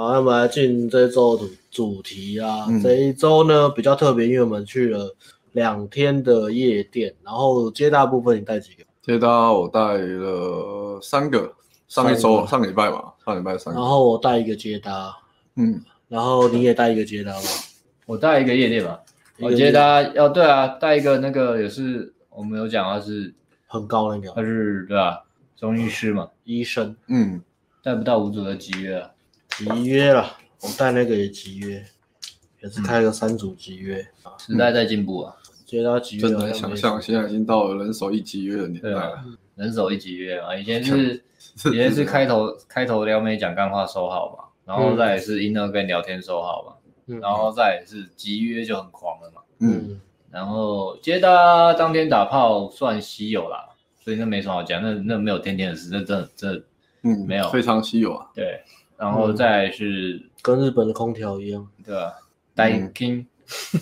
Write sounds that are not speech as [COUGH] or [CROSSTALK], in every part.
好，那我们来进这一周主主题啊。嗯、这一周呢比较特别，因为我们去了两天的夜店，然后接大部分你带几个？接搭我带了三个，上一周上个礼拜嘛，上礼拜三个。然后我带一个接搭，嗯，然后你也带一个接搭吗？我带一个夜店吧。我接搭要对啊，带一个那个也是我们有讲啊是很高那个，他是对吧？中医师嘛，医生。嗯，带不到五组的集约啊。集约了，我带那个也集约，也是开个三组集约。嗯、时代在进步啊，接到集约。真难想象，现在已经到了人手一集约的年代了。啊、人手一集约啊，以前是以前是开头 [LAUGHS] 开头撩妹讲干话收好嘛，然后再也是 inner 跟聊天收好嘛，嗯、然后再也是集约就很狂了嘛。嗯，然后接搭当天打炮算稀有啦，所以那没什么好讲，那那没有天天的事，那真的真的嗯没有非常稀有啊。对。然后再是跟日本的空调一样，对吧？带 king，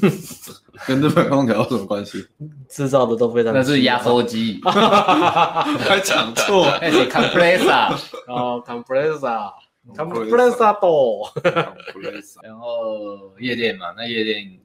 [LAUGHS] 跟日本空调有什么关系？制造的都非常，那是压缩机，还讲错，[LAUGHS] 那是 compressor，[LAUGHS] 哦，compressor，compressor 多，然后夜店嘛，那夜店，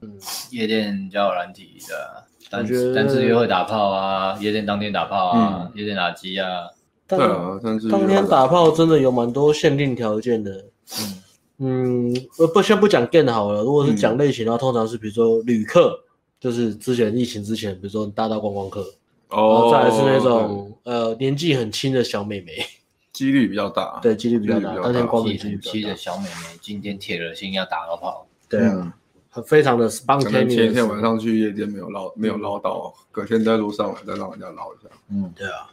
夜店交友软体的，单单次约会打炮啊，夜店当天打炮啊，夜店打机啊。但对啊，但是当天打炮真的有蛮多限定条件的。嗯嗯，不先不讲 gay 好了，如果是讲类型的话，嗯、通常是比如说旅客，就是之前疫情之前，比如说大到观光客，哦，然后再来是那种、嗯、呃年纪很轻的小妹妹，[LAUGHS] 几率比较大，对，几率比较大。当天光很轻的小妹妹，今天铁了心要打个炮，对啊，嗯、非常的 spontaneous。前一天晚上去夜店没有捞，没有捞到，嗯、隔天在路上来再让人家捞一下。嗯，对啊。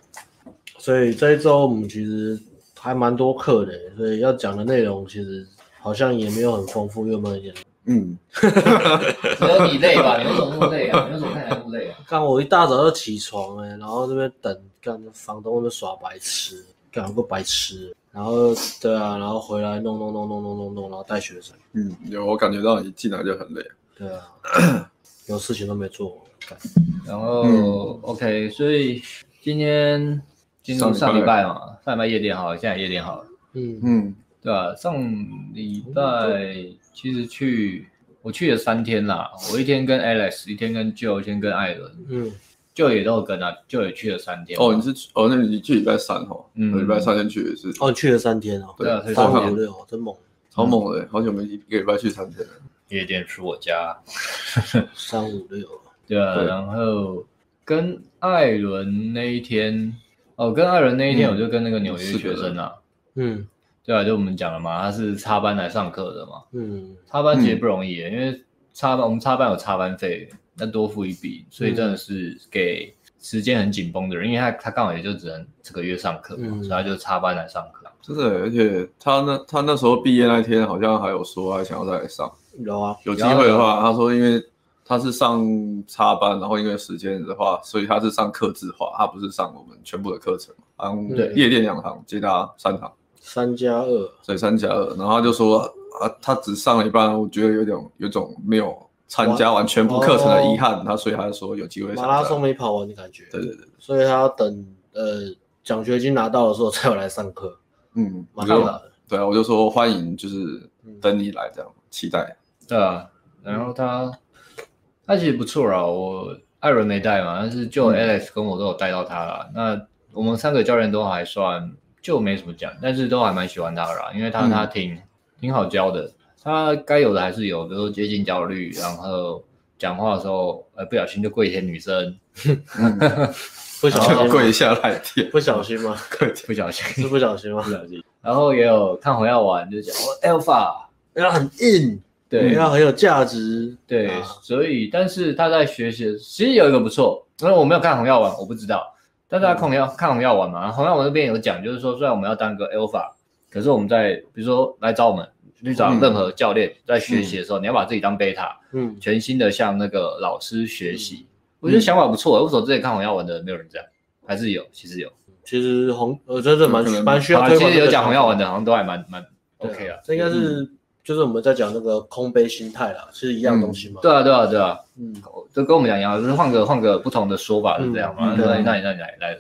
所以这一周我们其实还蛮多课的，所以要讲的内容其实好像也没有很丰富，又没有点。嗯，[LAUGHS] 只有你累吧？你为什么那么累啊？你为什么看起来那么累啊？[LAUGHS] 刚我一大早就起床哎、欸，然后这边等，干房东那边耍白痴，干个白痴，然后对啊，然后回来弄弄弄弄弄弄弄，然后带学生。嗯，有我感觉到你进来就很累。对啊，有事情都没做。然后、嗯、OK，所以今天。进入上礼拜嘛，上礼拜夜店好了，现在夜店好了。嗯嗯，对吧？上礼拜其实去我去了三天啦，我一天跟 Alex，一天跟 Joe，一天跟艾伦。嗯，Joe 也都有跟啊，Joe 也去了三天。哦，你是哦，那你去礼拜三哦，嗯，礼拜三天去的是。哦，去了三天哦。对啊，三五六，真猛，超猛的，好久没一个礼拜去三天了。夜店是我家。[LAUGHS] 三五六。对啊，然后跟艾伦那一天。哦，跟艾伦那一天，我就跟那个纽约学生啊，嗯，对啊，就我们讲了嘛，他是插班来上课的嘛，嗯，插班其实不容易，因为插班我们插班有插班费，那多付一笔，所以真的是给时间很紧绷的人，因为他他刚好也就只能这个月上课嘛，所以他就插班来上课。真的，而且他那他那时候毕业那天好像还有说他想要再来上，有啊，有机会的话，他说因为。他是上插班，然后因为时间的话，所以他是上客制化，他不是上我们全部的课程。嗯，对，夜店两堂，接他三堂，三加二，所以三加二。然后他就说啊，他只上了一半，我觉得有点有种没有参加完全部课程的遗憾。哦、他所以他就说有机会马拉松没跑完的感觉。对对对，所以他要等呃奖学金拿到的时候才有来上课。嗯，蛮好的。对啊，我就说欢迎，就是等你来这样，期待。对啊，然后他。他其实不错啦，我艾伦没带嘛，但是就 Alex 跟我都有带到他了。嗯、那我们三个教练都还算，就没什么讲，但是都还蛮喜欢他的啦，因为他、嗯、他挺挺好教的，他该有的还是有，比如说接近焦虑，然后讲话的时候，呃，不小心就跪一些女生，嗯、不小心跪下来不小心吗？不小心 [LAUGHS] 是不小心吗？不小心。然后也有看红药丸，就讲我，Alpha，然后很硬。对，要很有价值。对，啊、所以但是他在学习，其实有一个不错，因为我没有看红药丸，我不知道。但是他看红药、嗯、看红药丸嘛，红药丸那边有讲，就是说虽然我们要当个 alpha，可是我们在比如说来找我们去找任何教练在学习的时候，嗯、你要把自己当 beta，嗯，全新的向那个老师学习。嗯、我觉得想法不错。为什么之前看红药丸的没有人这样？还是有，其实有。其实红呃真的蛮蛮需要。其实有讲红药丸的，好像都还蛮蛮 OK 啊。这应该是。嗯就是我们在讲那个空杯心态啦，是一样东西嘛？对啊，对啊，对啊，嗯，就跟我们讲一样，就是换个换个不同的说法是这样嘛？那你那你那你来来，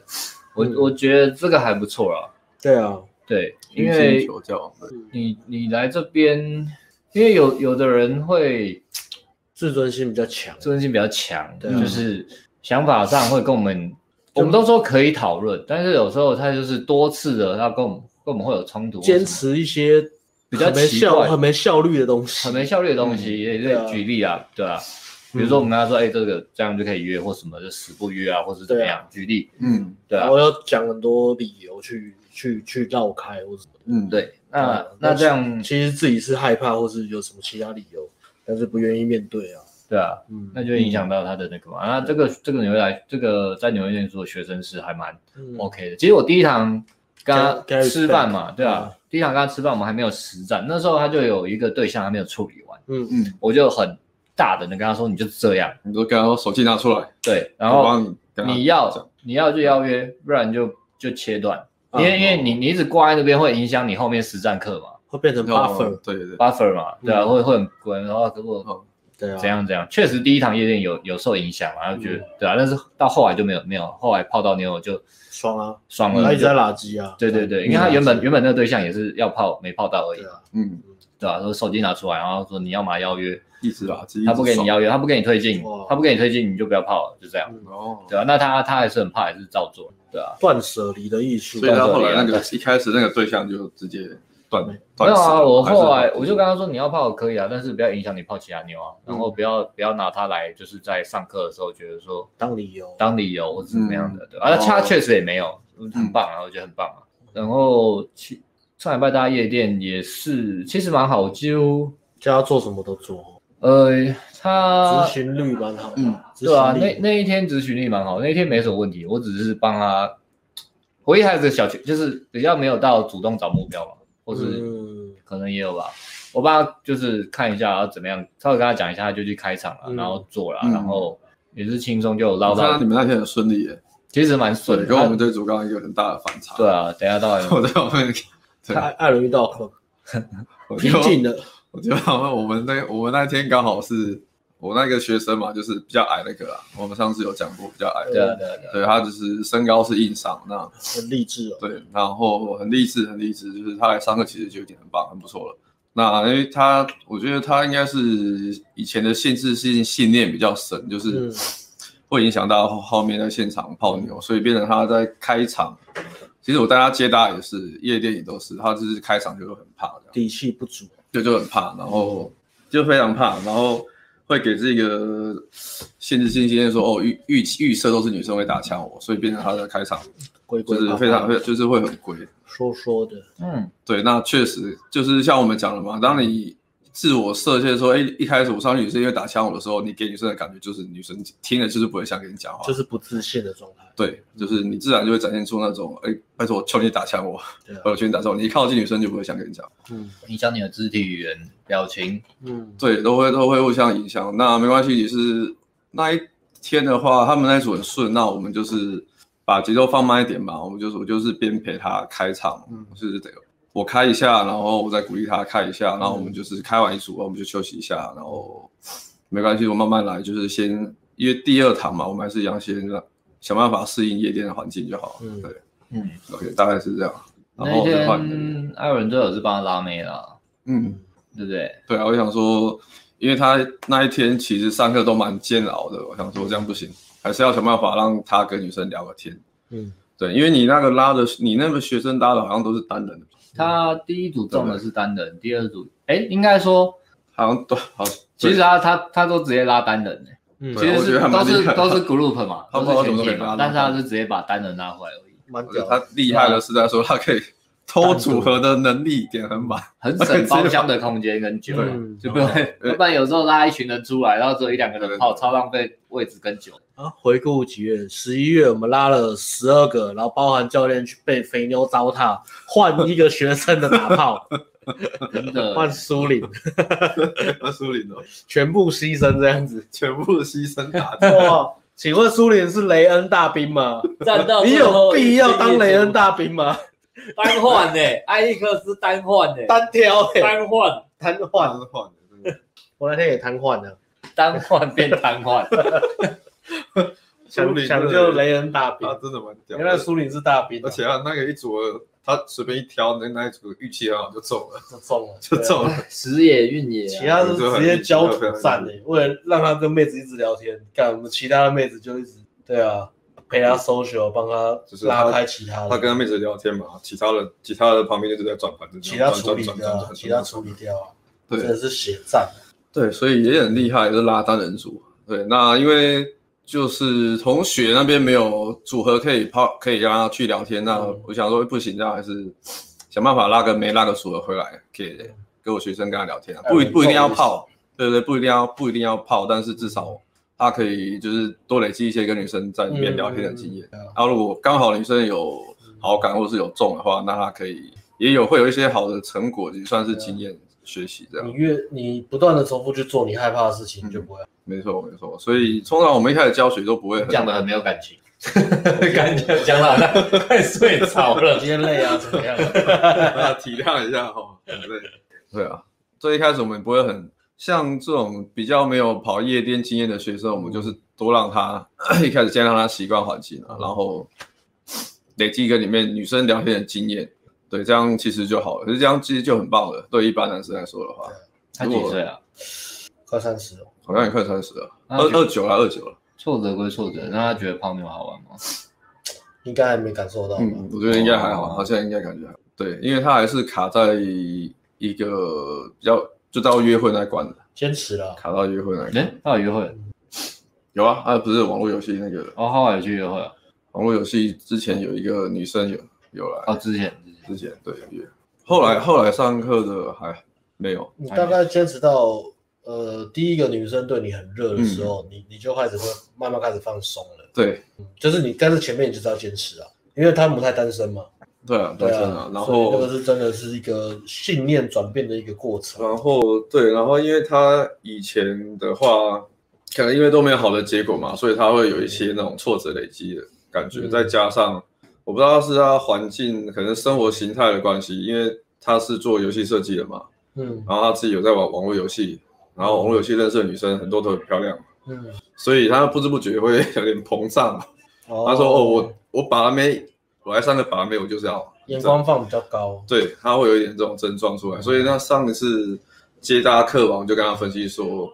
我我觉得这个还不错啦。对啊，对，因为求教，你你来这边，因为有有的人会 [TSK] 自尊心比较强，自尊心比较强，对，就是想法上会跟我们，我们都说可以讨论，但是有时候他就是多次的，他跟我们跟我们会有冲突，坚持一些比较没效、很没效率的东西，很没效率的东西，也也举例啊，对吧？比如说我们跟他说，哎，这个这样就可以约，或什么就死不约啊，或是怎么样？举例，嗯，对啊，我要讲很多理由去去去绕开或什么，嗯，对，那那这样其实自己是害怕，或是有什么其他理由，但是不愿意面对啊，对啊，嗯，那就影响到他的那个嘛。那这个这个纽约来，这个在纽约念书的学生是还蛮 OK 的。其实我第一堂跟他吃饭嘛，对啊，第一场跟他吃饭，我们还没有实战，那时候他就有一个对象还没有处理完，嗯。嗯，我就很。大胆的，跟他说，你就这样，你就跟他说手机拿出来，对，然后你要你要就邀约，不然就就切断，因为因为你你一直挂在那边会影响你后面实战课嘛，会变成 buffer，对对对，buffer 嘛，对啊，会会很滚，然后如果对啊，怎样怎样，确实第一堂夜店有有受影响嘛，然后觉得对啊，但是到后来就没有没有，后来泡到妞就爽啊，爽了，他一直在垃圾啊，对对对，因为他原本原本那个对象也是要泡没泡到而已，嗯，对吧？说手机拿出来，然后说你要嘛邀约。一直垃圾，他不给你邀约，他不给你推进，他不给你推进，你就不要泡了，就这样。哦，对啊，那他他还是很怕，还是照做，对啊。断舍离的艺术。所以他后来那个一开始那个对象就直接断。没有啊，我后来我就跟他说，你要泡可以啊，但是不要影响你泡其他妞啊，然后不要不要拿他来，就是在上课的时候觉得说当理由，当理由或者怎么样的，对啊，他确实也没有，很棒啊，我觉得很棒啊。然后去上礼拜大夜店也是，其实蛮好，几乎叫他做什么都做。呃，他执行率蛮好，嗯，对啊，那那一天执行率蛮好，那一天没什么问题，我只是帮他，我一开始小就是比较没有到主动找目标嘛，或是可能也有吧，我帮他就是看一下要怎么样，稍微跟他讲一下，他就去开场了，然后做了，然后也是轻松就捞到。你们那天很顺利耶，其实蛮顺，跟我们对主刚刚一个很大的反差。对啊，等下到 [LAUGHS] 我在后面，他艾伦遇到很平静的。我觉得好像我们那我们那天刚好是我那个学生嘛，就是比较矮那个啊。我们上次有讲过比较矮的，对对对，对他就是身高是硬伤，那很励志哦。对，然后很励志，很励志，就是他来上课其实就有点很棒，很不错了。那因为他，我觉得他应该是以前的限制性信念比较深，就是会影响到后面在现场泡妞，所以变成他在开场。其实我带他接搭也是，夜店也都是，他就是开场就会很怕，底气不足。对就很怕，然后就非常怕，然后会给这个限制性信念说哦预预预设都是女生会打枪我，所以变成他的开场就是非常会就是会很龟说说的，嗯，对，那确实就是像我们讲的嘛，当你。自我设限说，哎，一开始我上去女生因为打枪我的时候，你给女生的感觉就是女生听了就是不会想跟你讲话，就是不自信的状态。对，就是你自然就会展现出那种，哎，拜托我求你打枪我，我求你打枪我，你一靠近女生就不会想跟你讲。嗯，影响你的肢体语言、表情，嗯，对，都会都会互相影响。那没关系，你是那一天的话，他们那一组很顺，那我们就是把节奏放慢一点嘛，我们就是我就是边陪他开场，嗯，就是这个。我开一下，然后我再鼓励他开一下，然后我们就是开完一组，我们就休息一下，然后没关系，我慢慢来，就是先因为第二堂嘛，我们还是一样先想办法适应夜店的环境就好。嗯，对，嗯，OK，大概是这样。然后那天艾伦最后是帮他拉妹了，嗯，对不对？对啊，我想说，因为他那一天其实上课都蛮煎熬的，我想说这样不行，还是要想办法让他跟女生聊个天。嗯，对，因为你那个拉的，你那个学生拉的好像都是单人的。他第一组中的是单人，第二组哎，应该说好像都好。其实他他他都直接拉单人哎，嗯，其实是都是都是 group 嘛，都是全体嘛，但是他是直接把单人拉回来而已。他厉害的是在说他可以偷组合的能力点很满，很 [LAUGHS] 省包厢的空间跟酒，就不用，不然有时候拉一群人出来，然后只有一两个人泡，超浪费位置跟酒。啊，回顾几月？十一月我们拉了十二个，然后包含教练去被肥妞糟蹋，换一个学生的打炮，[LAUGHS] 真的 [LAUGHS] 换苏林，换苏林哦，全部牺牲这样子，全部牺牲打哇，请问苏林是雷恩大兵吗？战斗你有必要当雷恩大兵吗？[LAUGHS] 单换呢？[LAUGHS] 艾利克斯单换呢？单挑单换，单换换我那天也瘫痪了，单换变瘫痪。抢抢救雷恩大兵，他真的蛮屌。原来苏林是大兵，而且啊，那个一组他随便一挑，那那一组运气很好就中了，就中了，[LAUGHS] 就中了。时也运也，其他是直接焦土战的，为了让他跟妹子一直聊天，干我们其他的妹子就一直对啊。陪他 social，帮他就是拉开其他的。他跟他妹子聊天嘛，其他的其他的旁边就是在转盘子，其他处理掉，其他处理掉啊。对，真的是血战。对，所以也很厉害，就是拉单人组。对，那因为就是同学那边没有组合可以泡，可以让他去聊天。那我想说不行，那还是想办法拉个没，拉个组合回来，可以给我学生跟他聊天啊。不不一定要泡，对对，不一定要不一定要泡，但是至少。他可以就是多累积一些跟女生在里面聊天的经验，然后如果刚好女生有好感或是有中的话，那他可以也有会有一些好的成果，也算是经验学习这样。你越你不断的重复去做你害怕的事情，你就不会。没错没错，所以通常我们一开始教学都不会讲的很没有感情，[LAUGHS] 感觉讲的好像快睡着了，今天累啊怎么样？[LAUGHS] 体谅一下哈，很累。对啊，最一开始我们不会很。像这种比较没有跑夜店经验的学生，我们就是多让他 [COUGHS] 一开始先让他习惯环境啊，然后累积跟里面女生聊天的经验，对，这样其实就好了。可是这样其实就很棒了，对一般男生来说的话。他几岁啊？快三十了，好像也快三十了，二二九了，二九了。挫折归挫折，那他觉得泡妞好玩吗？应该还没感受到。嗯，我觉得应该还好，好像应该感觉还好。对，因为他还是卡在一个比较。就到约会那关了，坚持了，卡到约会那关。哎，他有约会？有啊，啊不是网络游戏那个。哦，后来有去约会啊？网络游戏之前有一个女生有有来。哦，之前之前对有约，后来后来上课的还没有。你大概坚持到呃第一个女生对你很热的时候，你你就开始会慢慢开始放松了。对，就是你，但是前面你就知道坚持啊，因为他们不太单身嘛。对啊，对啊，然后这个是真的是一个信念转变的一个过程。然后对，然后因为他以前的话，可能因为都没有好的结果嘛，所以他会有一些那种挫折累积的感觉。嗯、再加上我不知道是他环境，可能生活形态的关系，因为他是做游戏设计的嘛，嗯，然后他自己有在玩网络游戏，然后网络游戏认识的女生很多都很漂亮，嗯，所以他不知不觉会有点膨胀。哦、他说：“哦，我我把他没。”我来上个把妹，我就是要眼光放比较高，对，他会有一点这种症状出来，嗯、所以那上一次接大家课完，我就跟他分析说，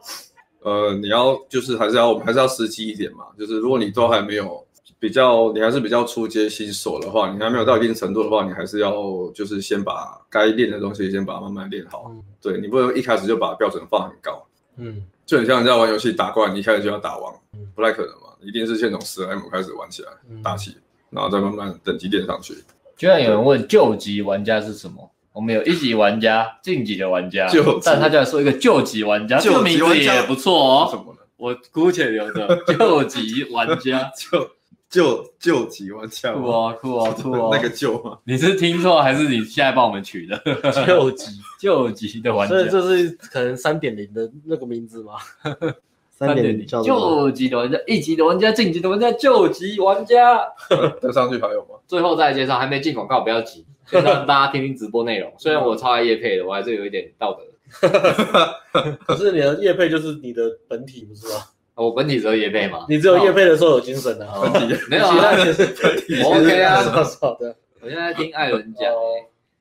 呃，你要就是还是要我们还是要实际一点嘛，就是如果你都还没有比较，你还是比较初阶新手的话，你还没有到一定程度的话，你还是要就是先把该练的东西先把它慢慢练好，嗯、对，你不能一开始就把标准放很高，嗯，就很像你在玩游戏打怪，你一开始就要打王，嗯、不太可能嘛，一定是先从十 M 开始玩起来，嗯、打起。然后再慢慢等级垫上去。居然有人问救急玩家是什么？我们有一级玩家、晋级的玩家，但他就来说一个救急玩家，这个名字也不错哦。什么呢？我姑且留着 [LAUGHS] 救急玩家，[LAUGHS] 救救救急玩家，酷哦酷哦酷哦，那个救吗？你是听错还是你现在帮我们取的？[LAUGHS] 救急救急的玩家，所以这是可能三点零的那个名字吗？三点零，救急的玩家，一级的玩家，晋级的玩家，救急玩家。[LAUGHS] 再上去还有吗？最后再介绍，还没进广告，不要急，[LAUGHS] 先让大家听听直播内容。虽然我超爱叶配的，我还是有一点道德。[LAUGHS] 可是你的叶配就是你的本体，不是吗？我本体只有叶配嘛？你只有叶配的时候有精神的，本体没有啊？我 OK 啊，好的。我现在听艾伦讲，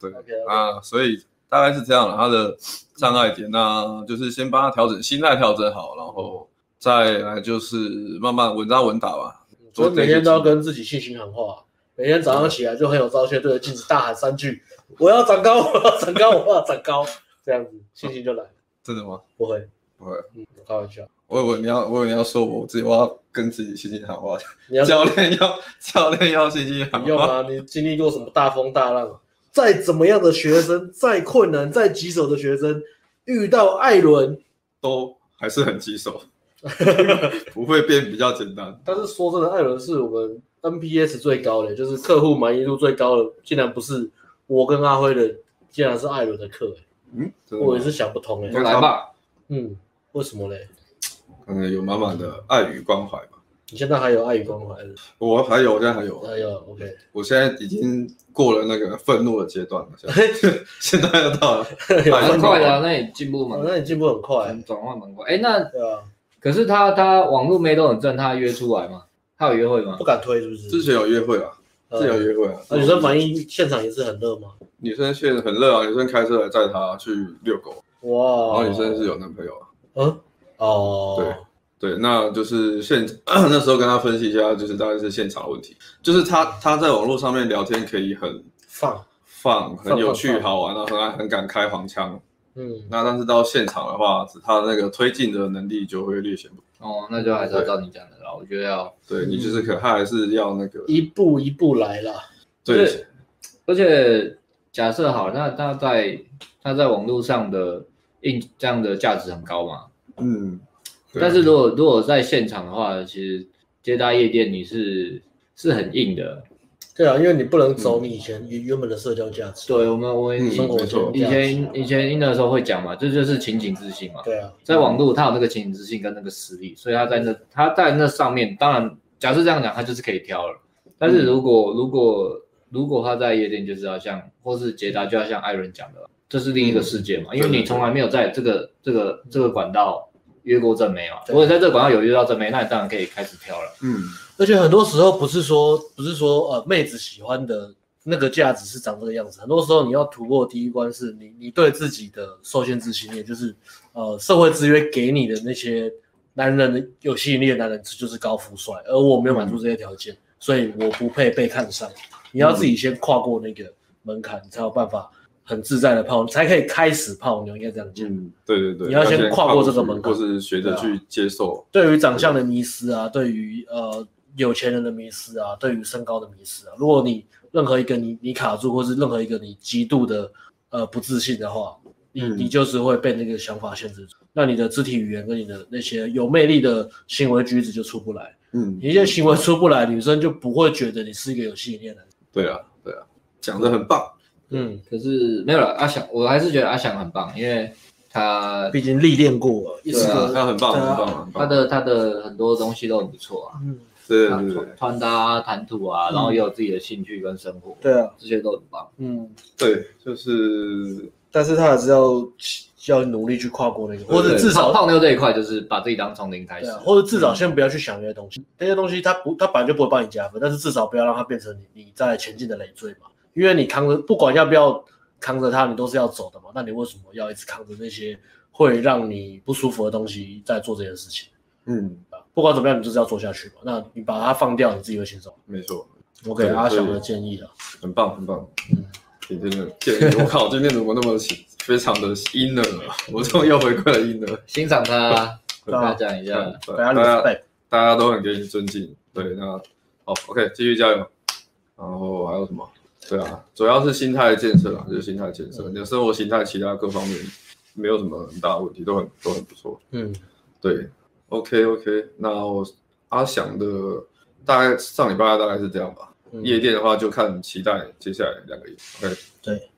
对啊，所以。大概是这样了，他的障碍点，那就是先帮他调整心态，调整好，然后再来就是慢慢稳扎稳打吧。所以每天都要跟自己信心喊话，每天早上起来就很有朝气，对着镜子大喊三句：“我要长高，我要长高，我要长高。”这样子信心就来了。真的吗？不会，不会。嗯，开玩笑。我以为你要，我以为你要说我自己，我要跟自己信心喊话。你要教练要教练要信心喊话。用啊！你经历过什么大风大浪？再怎么样的学生，再困难、再棘手的学生，遇到艾伦都还是很棘手，[LAUGHS] 不会变比较简单。但是说真的，艾伦是我们 NPS 最高的，就是客户满意度最高的，竟然不是我跟阿辉的，竟然是艾伦的课。嗯，我也是想不通哎。来吧，嗯，为什么嘞？可能有满满的爱与关怀吧。你现在还有爱与关怀？我还有，我现在还有，还有。OK，我现在已经过了那个愤怒的阶段了。现在，[LAUGHS] 现在要到了，蛮快的。那你进步蛮，那你进步很快，转换蛮快。哎，那可是他他网络妹都很正，他约出来吗？他有约会吗？不敢推是不是？之前有约会啊，之前有约会啊。女生反应现场也是很热吗？女生现在很热啊，女生开车来载她去遛狗。哇，然后女生是有男朋友啊。嗯，哦，对对，那就是现 [CLEARS THROAT] 那时候跟他分析一下，就是大概是现场的问题，就是他他在网络上面聊天可以很放放，很有趣好玩，然后很爱很敢开黄腔。嗯，那但是到现场的话，他那个推进的能力就会略显不。哦，那就还是要照你讲的啦。我觉得要对你就是可，他还是要那个一步一步来啦。对，而且假设好，那他在他在网络上的印这样的价值很高嘛？嗯，但是如果如果在现场的话，其实接搭夜店你是是很硬的。对啊，因为你不能走你以前原原本的社交价值。对，我们我们生活中以前以前硬的时候会讲嘛，这就是情景自信嘛。对啊，在网络他有那个情景自信跟那个实力，所以他在那他在那上面，当然假设这样讲，他就是可以挑了。但是如果如果如果他在夜店，就是要像或是捷达，就要像艾伦讲的，这是另一个世界嘛，因为你从来没有在这个这个这个管道约过正妹嘛。如果在这个广告有约到正妹，那你当然可以开始挑了。嗯。而且很多时候不是说不是说呃妹子喜欢的那个价值是长这个样子，很多时候你要突破第一关是你你对自己的受限制信念，就是呃社会制约给你的那些男人有吸引力的男人就是高富帅，而我没有满足这些条件，嗯、所以我不配被看上。你要自己先跨过那个门槛，你才有办法很自在的泡，才可以开始泡妞，应该这样讲。嗯，对对对，你要先跨过这个门槛，或是学着去接受。对于长相的迷失啊，对于呃。有钱人的迷失啊，对于身高的迷失啊，如果你任何一个你你卡住，或是任何一个你极度的呃不自信的话，你、嗯、你就是会被那个想法限制住，那你的肢体语言跟你的那些有魅力的行为举止就出不来。嗯，你一些行为出不来，女生就不会觉得你是一个有吸引力的人。对啊，对啊，讲的很棒。嗯，可是没有了，阿翔，我还是觉得阿翔很棒，因为他毕竟历练过，对啊，他很棒，很棒，很棒他的他的很多东西都很不错啊。嗯。对对对，穿搭、谈吐啊，然后也有自己的兴趣跟生活，对啊，这些都很棒。嗯，对，就是，但是他还是要要努力去跨过那个，或者至少泡妞这一块，就是把自己当从零开始，或者至少先不要去想那些东西，那些东西它不，它本来就不会帮你加分，但是至少不要让它变成你你在前进的累赘嘛，因为你扛着，不管要不要扛着它，你都是要走的嘛，那你为什么要一直扛着那些会让你不舒服的东西在做这件事情？嗯。不管怎么样，你就是要做下去嘛。那你把它放掉，你自己会轻松。没错，我给阿翔的建议了，很棒，很棒。嗯，今天的建议，我靠，今天怎么那么非常的阴呢？[LAUGHS] 我终于又回归了阴呢。欣赏他，跟大家讲一下，大家大家都很给你尊敬。对，那好，OK，继续加油。然后还有什么？对啊，主要是心态建设啊，就是心态建设。你的生活形态，其他各方面没有什么很大的问题，都很都很不错。嗯，对。OK OK，那我阿翔的大概上礼拜大概是这样吧。嗯、夜店的话就看期待接下来两个月。OK，对，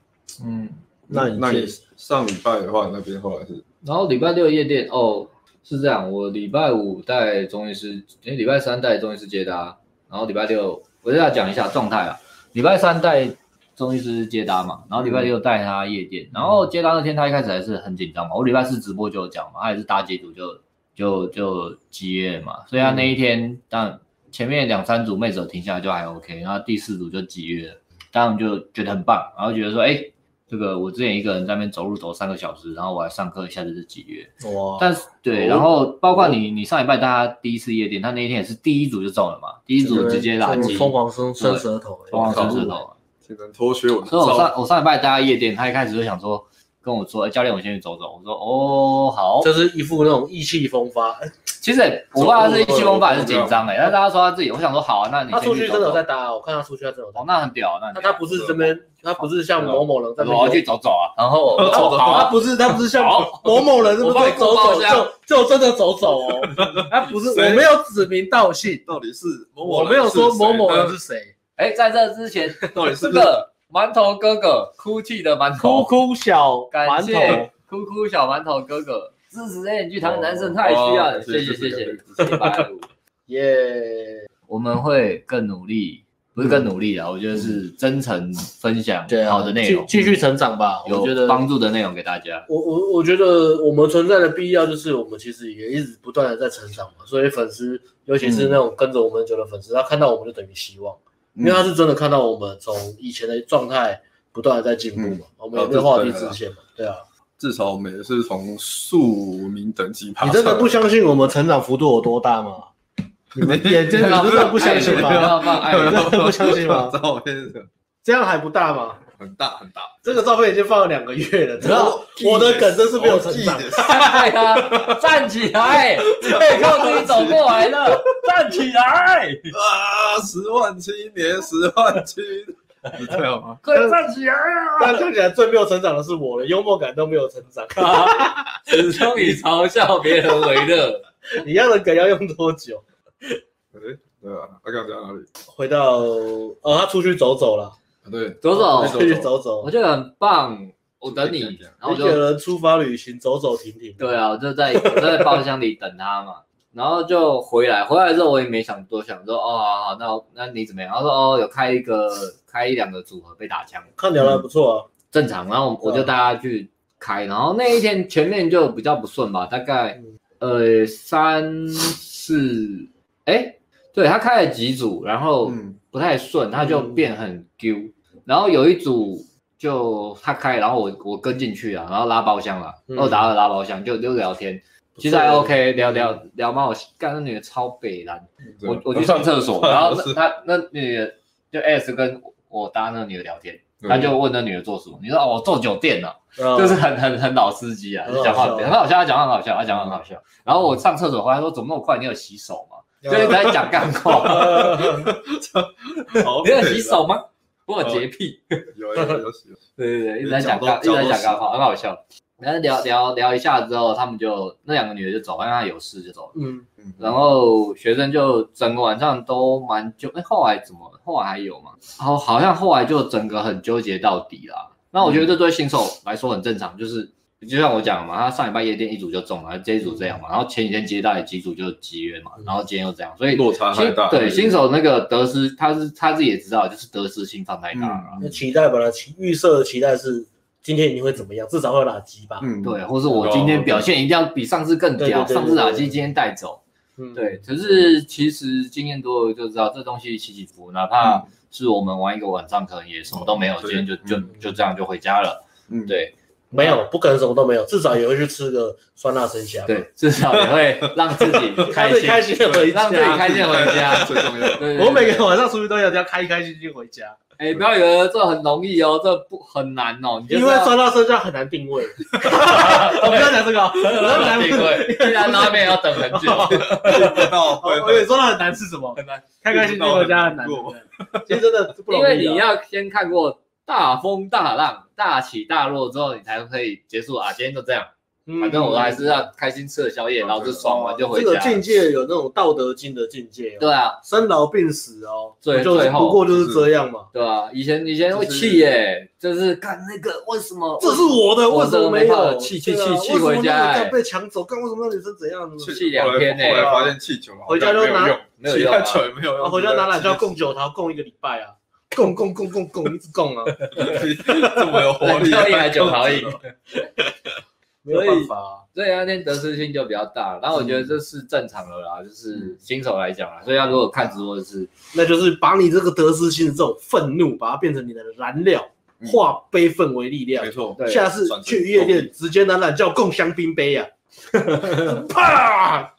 嗯，那你那你上礼拜的话那边后来是？然后礼拜六夜店哦是这样，我礼拜五带中医师，因为礼拜三带中医师接搭，然后礼拜六我就要讲一下状态啊。礼拜三带中医师接搭嘛，然后礼拜六带他夜店，嗯、然后接搭那天他一开始还是很紧张嘛。我礼拜四直播就有讲嘛，他也是大节组就。就就集约嘛，所以他那一天，当然前面两三组妹子停下来就还 OK，然后第四组就集约了，当然就觉得很棒，然后觉得说，哎，这个我之前一个人在那边走路走三个小时，然后我还上课，一下子就几月，哇！但是对，然后包括你，你上礼拜大家第一次夜店，他那一天也是第一组就中了嘛，第一组直接拉机，疯狂伸伸舌头，疯狂伸舌头，这个脱靴我，所以我上我上礼拜大家夜店，他一开始就想说。跟我说，哎，教练，我先去走走。我说，哦，好，就是一副那种意气风发。其实我不知道他是一气风发还是紧张哎。但是大家说他自己，我想说好啊，那你他出去真的有在搭，我看他出去他真的有。哦，那很屌，那他不是这边，他不是像某某人在那边。我要去走走啊，然后他不是他不是像某某人，是不是走走就就真的走走哦？[LAUGHS] 他不是，我没有指名道姓，到底是某某我没有说某某人是谁？哎，在这之前，[LAUGHS] 到底是个馒头哥哥，哭泣的馒头，哭哭小馒头。哭哭小馒头哥哥支持 A 演剧团的男生太需要了，谢谢谢谢谢谢，[LAUGHS] 耶！我们会更努力，不是更努力啊，我觉得是真诚分享好的内容，继续成长吧。我觉得有帮助的内容给大家。我我我觉得我们存在的必要就是我们其实也一直不断的在成长嘛，所以粉丝，尤其是那种跟着我们很久的粉丝，他看到我们就等于希望，因为他是真的看到我们从以前的状态不断的在进步嘛，我们有没有画地自限嘛？对啊。至少我们也是从庶民等级爬。你真的不相信我们成长幅度有多大吗？[LAUGHS] 你们眼睛真的不相信吗？真的不相信吗？照片这样还不大吗？很大很大。这个照片已经放了两个月了，然后我的梗真是没有成长。对啊，站起来，可以靠自己走过来了，站起来啊！十万青年，十万青。你这样吗？快站起来啊！但看起来最没有成长的是我了，幽默感都没有成长，始终以嘲笑别人为乐。[LAUGHS] 一样的梗要用多久？哎，对啊，他刚刚在哪里？回到哦，他出去走走了。对，走走，出去走走，我觉得很棒。我等你，然后一个人出发旅行，走走停停。对啊，我就在我在包厢里等他嘛。[LAUGHS] 然后就回来，回来之后我也没想多想，说哦，好好，那那你怎么样？他说哦，有开一个开一两个组合被打枪，看起来还不错啊，正常。然后我就带他去开，然后那一天前面就比较不顺吧，大概呃三四，哎，对他开了几组，然后不太顺，他就变很丢。然后有一组就他开，然后我我跟进去啊，然后拉包厢了，二打二拉包厢就就聊天。其实还 OK，聊聊聊嘛，我，干那女的超北男，我我去上厕所，然后他那女的就 S 跟我搭那个女的聊天，他就问那女的做什么，你说哦我做酒店呢，就是很很很老司机啊，讲话很好笑，他讲话很好笑，他讲话很好笑。然后我上厕所回来说怎么那么快，你有洗手吗？就一直在讲干话，[LAUGHS] 你有洗手吗？我有洁癖，有有有洗，对对 [LAUGHS] 对，一直在讲干，一直在讲干话，很好笑。然后聊聊聊一下之后，他们就那两个女的就走，因为她有事就走了。嗯嗯。然后学生就整个晚上都蛮久，哎，后来怎么？后来还有吗？好，好像后来就整个很纠结到底啦。那我觉得这对新手来说很正常，就是就像我讲嘛，他上礼拜夜店一组就中了，这一组这样嘛，然后前几天接待几组就集约嘛，然后今天又这样，所以落差太大。对新手那个得失，他是他自己也知道，就是得失心放太大了。那期待本来期预设的期待是。今天你会怎么样？至少会有打击吧。嗯，对，或是我今天表现一定要比上次更屌，上次打击今天带走。嗯，对。可是其实经验多了就知道，这东西起起伏，哪怕是我们玩一个晚上，可能也什么都没有，今天就就就这样就回家了。嗯，对，没有，不可能什么都没有，至少也会去吃个酸辣生虾。对，至少也会让自己 [LAUGHS] 开心，开心的回家，让自己开心回家 [LAUGHS] 最重要。我每个晚上出去都要要开开心心回家。哎，不要以为这很容易哦，这不很难哦。因为酸辣生虾很难定位。[LAUGHS] 我不要讲这个，很难定位，既然拉面要等很久。[LAUGHS] 我跟你说，很难是什么？很难，开开心心回家很难。其实真的不容易。因为你要先看过大风大浪、大起大落之后，你才可以结束啊。今天就这样。反正我还是要开心吃了宵夜，然后就爽完就回家。这个境界有那种道德经的境界。对啊，生老病死哦，最后不过就是这样嘛。对啊，以前以前会气耶，就是干那个为什么？这是我的，为什么没有？气气气气回家，被抢走，干为什么那女生怎样？气两天呢？后来发现气球回家就拿没有用，没有用。回家拿来就要供酒桃，供一个礼拜啊，供供供供供一直供啊，[LAUGHS] 这么有活力，[LAUGHS] 还酒桃饮。[LAUGHS] 没有办法，所以那天得失心就比较大，然后我觉得这是正常的啦，就是新手来讲啦，所以他如果看直播的是，那就是把你这个得失心的这种愤怒，把它变成你的燃料，化悲愤为力量。没错，下次去夜店直接拿懒叫共香槟杯呀，[LAUGHS] 啪，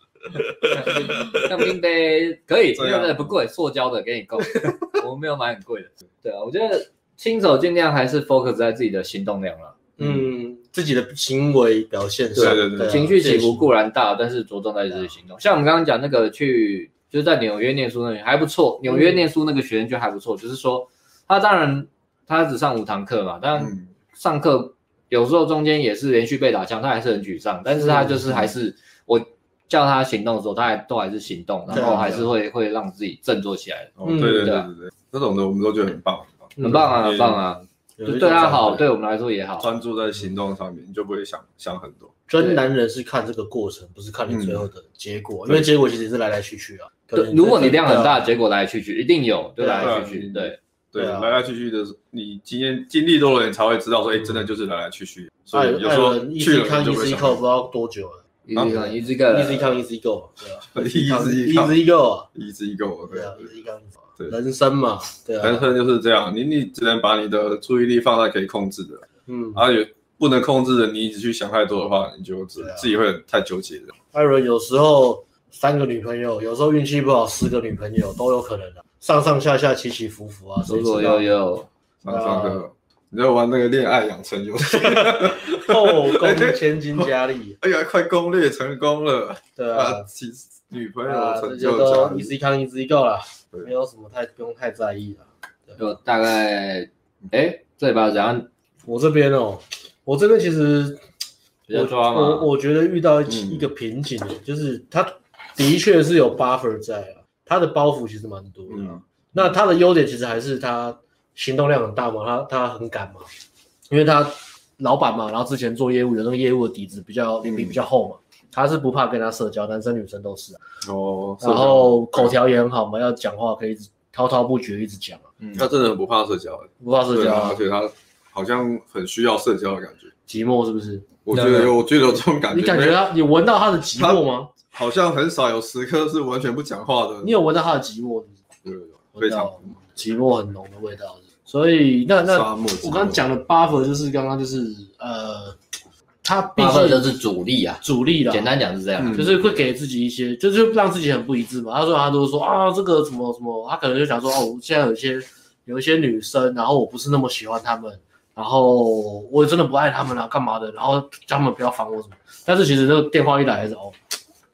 香槟杯可以，因为不贵，塑胶的给你够，[LAUGHS] 我们没有买很贵的。对啊，我觉得新手尽量还是 focus 在自己的行动量了，嗯。自己的行为表现上，对对对，情绪起伏固然大，但是着重在自己行动。像我们刚刚讲那个去，就是在纽约念书那里还不错。纽约念书那个学生就还不错，就是说他当然他只上五堂课嘛，但上课有时候中间也是连续被打枪，他还是很沮丧。但是他就是还是我叫他行动的时候，他还都还是行动，然后还是会会让自己振作起来。哦，对对对对对，这种的我们都觉得很棒，很棒啊，很棒啊。对他好，对我们来说也好。专注在行动上面，你就不会想想很多。真男人是看这个过程，不是看你最后的结果，因为结果其实是来来去去啊。对，如果你量很大，结果来来去去一定有，对，来来去去，对。对，来来去去的，你经验经历多了，你才会知道说，哎，真的就是来来去去。所以有时候去了就会 easy come 不知道多久了，easy come easy go，easy come easy go，对啊，easy easy go，easy go，对啊，easy come，对，人生嘛，对啊，人生就是这样，你你只能把你的注意力放在可以控制的，嗯，而且不能控制的，你一直去想太多的话，你就自自己会太纠结的。艾伦有时候。三个女朋友，有时候运气不好，十个女朋友都有可能的，上上下下起起伏伏啊，左左右右，上上个，你在玩那个恋爱养成游戏，[LAUGHS] 后宫千金佳丽，[LAUGHS] 哎呀，快攻略成功了，对啊，其实女朋友成就都 easy come easy go 了，没有什么太不用太在意了，就大概，哎，这里吧，怎样？我这边哦，我这边其实，我我我觉得遇到一个瓶颈，就是他。的确是有 buffer 在啊，他的包袱其实蛮多的。嗯、那他的优点其实还是他行动量很大嘛，他他很敢嘛，因为他老板嘛，然后之前做业务有那个业务的底子比较脸皮比较厚嘛，他是不怕跟他社交，男生女生都是啊。哦。然后口条也很好嘛，要讲话可以一直滔滔不绝一直讲啊。嗯。他真的很不怕社交，不怕社交，而且他好像很需要社交的感觉。寂寞是不是？我觉得有，我觉得有这种感觉。你感觉他，你闻到他的寂寞吗？好像很少有时刻是完全不讲话的。你有闻到他的寂寞？对，非常寂寞很浓的味道。所以那那我刚刚讲的 buffer 就是刚刚就是呃，他毕竟就是主力啊，主力啦。简单讲是这样，就是会给自己一些，就是让自己很不一致嘛。他说他都说啊，这个什么什么，他可能就想说哦，现在有一些有一些女生，然后我不是那么喜欢他们，然后我真的不爱他们了，干嘛的？然后叫他们不要烦我什么。但是其实这个电话一来还是哦。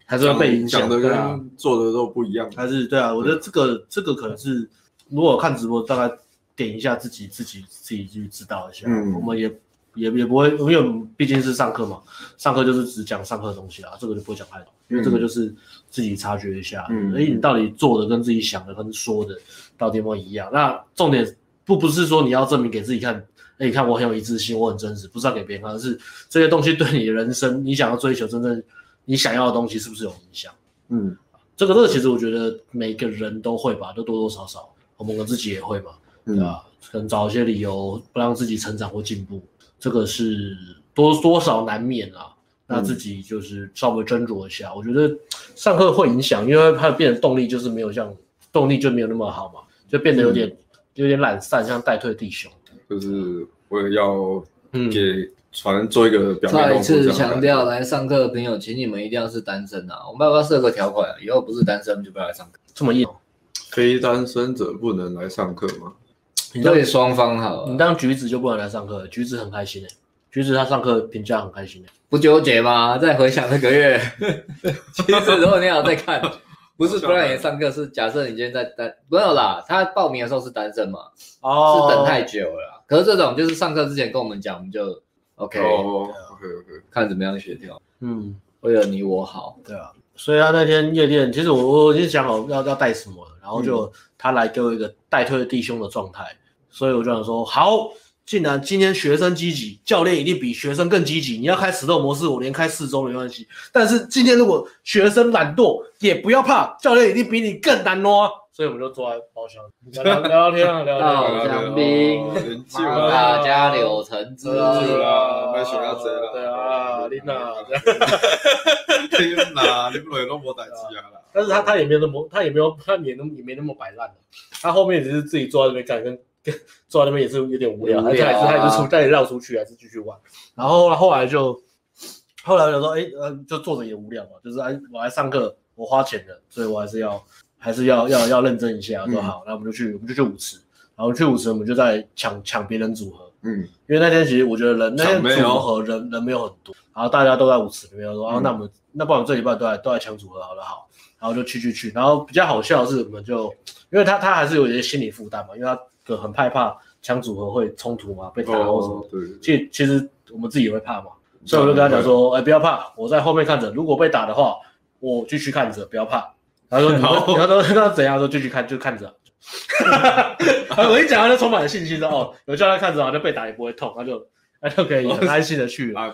还是要被影响的，跟做的都不一样。还是对啊，我觉得这个这个可能是，如果看直播，大概点一下自己自己自己去知道一下。嗯，我们也也也不会，因为毕竟是上课嘛，上课就是只讲上课的东西啦，这个就不会讲太多，因为这个就是自己察觉一下，嗯，所以你到底做的跟自己想的跟说的到底有没有一样？那重点不不是说你要证明给自己看，哎，你看我很有一致性，我很真实，不是要给别人看，而是这些东西对你的人生，你想要追求真正。你想要的东西是不是有影响？嗯，这个这个其实我觉得每个人都会吧，都多多少少，我们自己也会嘛，对吧？可能找一些理由不让自己成长或进步，这个是多多少难免啊。那自己就是稍微斟酌一下。我觉得上课会影响，因为它变成动力就是没有像动力就没有那么好嘛，就变得有点有点懒散，像带退弟兄。就是我也要给。船做一个表面再一次强调，来上课的朋友，请你们一定要是单身啊！我们要不要设个条款啊？以后不是单身就不要来上课。这么硬？非单身者不能来上课吗？对双方好。你当橘子就不能来上课，橘子很开心诶。橘子他上课评价很开心诶。不纠结吗？再回想那个月。[LAUGHS] 其实如果你要再看，[LAUGHS] 不是不让你上课，是假设你今天在单，没有啦。他报名的时候是单身嘛？哦，是等太久了。可是这种就是上课之前跟我们讲，我们就。OK，OK，OK，看怎么样协调。嗯，为了你我好。对啊，所以他那天夜店，其实我我已经想好要要带什么了，然后就他来给我一个带退弟兄的状态，所以我就想说，好，既然今天学生积极，教练一定比学生更积极。你要开始斗模式，我连开四周没关系。但是今天如果学生懒惰，也不要怕，教练一定比你更难挪。所以我们就坐在包厢 [LAUGHS] 聊聊天啊，聊聊香槟，大家柳橙汁啊，买雪茄子对啊，琳娜，[LAUGHS] 天哪，你不能那么胆气啊！但是他他也没有那么，他也没有，他也那也没那么摆烂。他后面只是自己坐在那边干，跟跟 [LAUGHS] 坐在那边也是有点无聊，他还是他也是出，他也绕出去，还是继续玩。然后后来就后来就说，哎，呃，就坐着也无聊嘛，就是哎，我来上课，我花钱的，所以我还是要。还是要要要认真一下，说好，那、嗯、我们就去，我们就去舞池，然后去舞池，我们就在抢抢别人组合，嗯，因为那天其实我觉得人那天组合人人没有很多，然后大家都在舞池里面说，啊，那我们那不然我们这礼拜都来都来抢组合，好了好，然后就去去去，然后比较好笑的是，我们就因为他他还是有一些心理负担嘛，因为他很害怕抢组合会冲突嘛，被打或什么，哦、对，其实其实我们自己也会怕嘛，所以我就跟他讲说，哎，不要怕，我在后面看着，如果被打的话，我继续看着，不要怕。他说：“你说，他说那怎样？说继续看，就看着。[LAUGHS] 我一讲，他就充满了信心说：哦，有叫他看着，好像被打也不会痛。他就，那就可以很安心的去啊，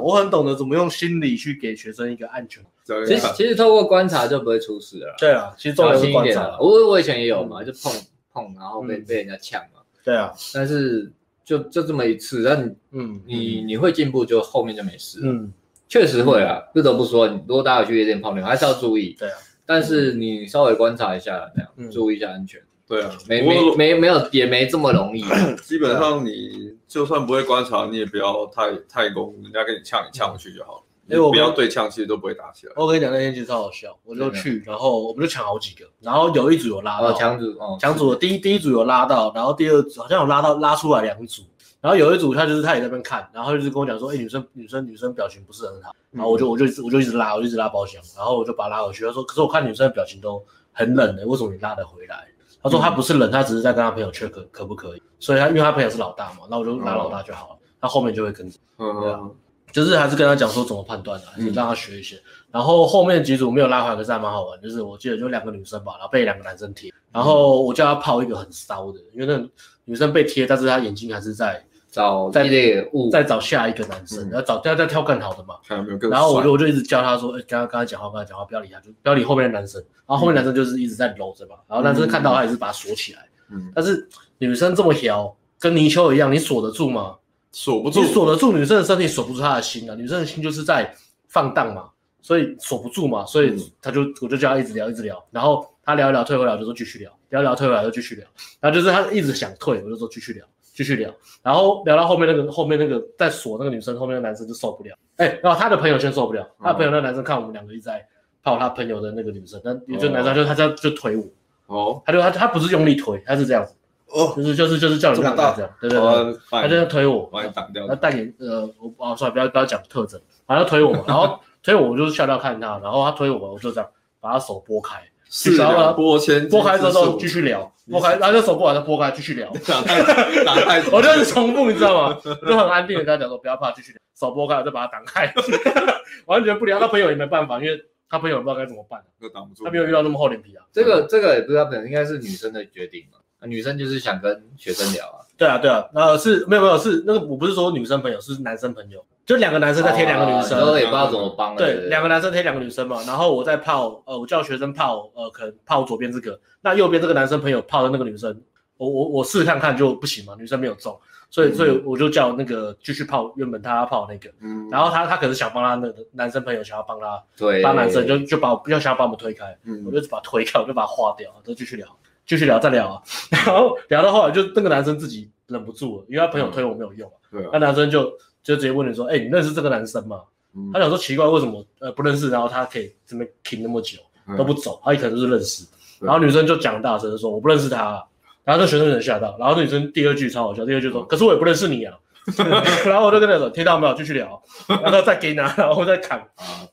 我很懂得怎么用心理去给学生一个安全。其实其实透过观察就不会出事了。对啊，其实重要是观察。我我以前也有嘛，就碰碰，然后被被人家呛嘛。对啊，但是就就这么一次，但你嗯你你会进步，就后面就没事。嗯，确实会啊，不得不说，你如果大家有去夜店泡妞，还是要注意。对啊，但是你稍微观察一下，这样注意一下安全。对啊，没没没没有也没这么容易。[CLEARS THROAT] 基本上你就算不会观察，你也不要太太攻，人家给你呛，你呛回去就好了。因为我不要对呛，其实都不会打起来。我跟你讲，那天其实超好笑，我就去，然后我们就抢好几个，然后有一组有拉到，抢组，抢组的第一第一组有拉到，然后第二组好像有拉到拉出来两组，然后有一组他就是他也在那边看，然后就是跟我讲说，哎，女生女生女生表情不是很好，然后我就我就我就一直拉，我就一直拉包厢，然后我就把他拉回去，他说，可是我看女生的表情都很冷的，为什么你拉得回来？他说他不是冷，他只是在跟他朋友 check 可不可以，所以他因为他朋友是老大嘛，那我就拉老大就好了，他后面就会跟着，对啊。就是还是跟他讲说怎么判断的，还是让他学一些。然后后面几组没有拉回来，可是还蛮好玩。就是我记得就两个女生吧，然后被两个男生贴。然后我叫他泡一个很骚的，因为那女生被贴，但是她眼睛还是在找在在找下一个男生，然后找要再挑更好的嘛。然后我就我就一直教他说，哎，跟他跟他讲话，跟他讲话，不要理他，就不要理后面的男生。然后后面男生就是一直在搂着嘛。然后男生看到他也是把他锁起来。嗯。但是女生这么小，跟泥鳅一样，你锁得住吗？锁不住，你锁得住女生的身体，锁不住她的心啊。女生的心就是在放荡嘛，所以锁不住嘛，所以他就我就叫他一直聊，一直聊，然后他聊一聊，退回来我就说继续聊，聊一聊退回来就继续聊，然后就是他一直想退，我就说继续聊，继续聊，然后聊到后面那个后面那个在锁那个女生后面的男生就受不了，哎，然后他的朋友先受不了，他的朋友那个男生看我们两个一直在泡他朋友的那个女生，那也就男生就他就就推我，哦，他就他他不是用力推，他是这样子。哦，就是就是就是叫你这样，对对对，他就推我，把你挡掉。他戴眼呃，我哦，算了，不要不要讲特征，反正推我，然后 [LAUGHS] 推我，我就是笑笑看他，然后他推我，我就这样把他手拨开，是然后拨开，拨开之后继续聊，拨开，然后就手过完再拨开继续聊，[LAUGHS] 打太打太，我就是重复，你知道吗？就很安定的跟他讲说不要怕，继续聊，手拨开，我再把他挡开，[LAUGHS] 完全不聊，他朋友也没办法，因为他朋友不知道该怎么办，挡不住，他没有遇到那么厚脸皮啊。这个这个也不知道，可能应该是女生的决定嘛。女生就是想跟学生聊啊，对啊对啊，呃是没有没有是那个我不是说女生朋友是男生朋友，就两个男生在贴两个女生，然后也不知道怎么帮。对，两个男生贴两个女生嘛，然后我在泡，呃我叫学生泡，呃可能泡左边这个，那右边这个男生朋友泡的那个女生，我我我试试看看就不行嘛，女生没有中，所以所以我就叫那个继续泡原本他要泡那个，嗯，然后他他可能想帮他那个男生朋友想要帮他，对，帮男生就就把我不要想要把我们推开，嗯，我就把他推开，我就把他划掉，就继续聊。继续聊，再聊啊，[LAUGHS] 然后聊到后来，就那个男生自己忍不住了，因为他朋友推我没有用，对，那男生就就直接问你说，哎，你认识这个男生吗？他想说奇怪，为什么？呃不认识，然后他可以这边停那么久都不走，他可能就是认识，然后女生就讲大声说我不认识他，然后这学生有点吓到，然后女生第二句超好笑，第二句说，可是我也不认识你啊，[LAUGHS] 然后我就跟他说，听到没有？继续聊，[LAUGHS] 然后再给拿，然后再砍，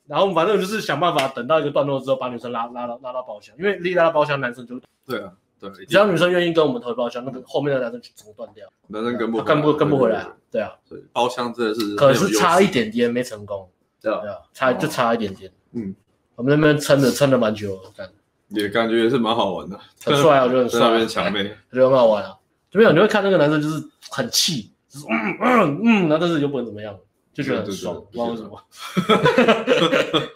然后反正就是想办法等到一个段落之后，把女生拉拉到拉到包厢，因为一拉到包厢，男生就对啊。对，只要女生愿意跟我们投包厢，那个后面的男生就整个断掉，男生跟不跟不跟不回来，对啊，对，包厢真的是，可是差一点点没成功，对啊，差就差一点点，嗯，我们那边撑着撑了蛮久，感也感觉也是蛮好玩的，很帅，我觉得很帅，那边抢妹，觉得很好玩啊，就没有你会看那个男生就是很气，嗯嗯嗯，然后但是又不能怎么样。就觉得很爽，不知道为什么。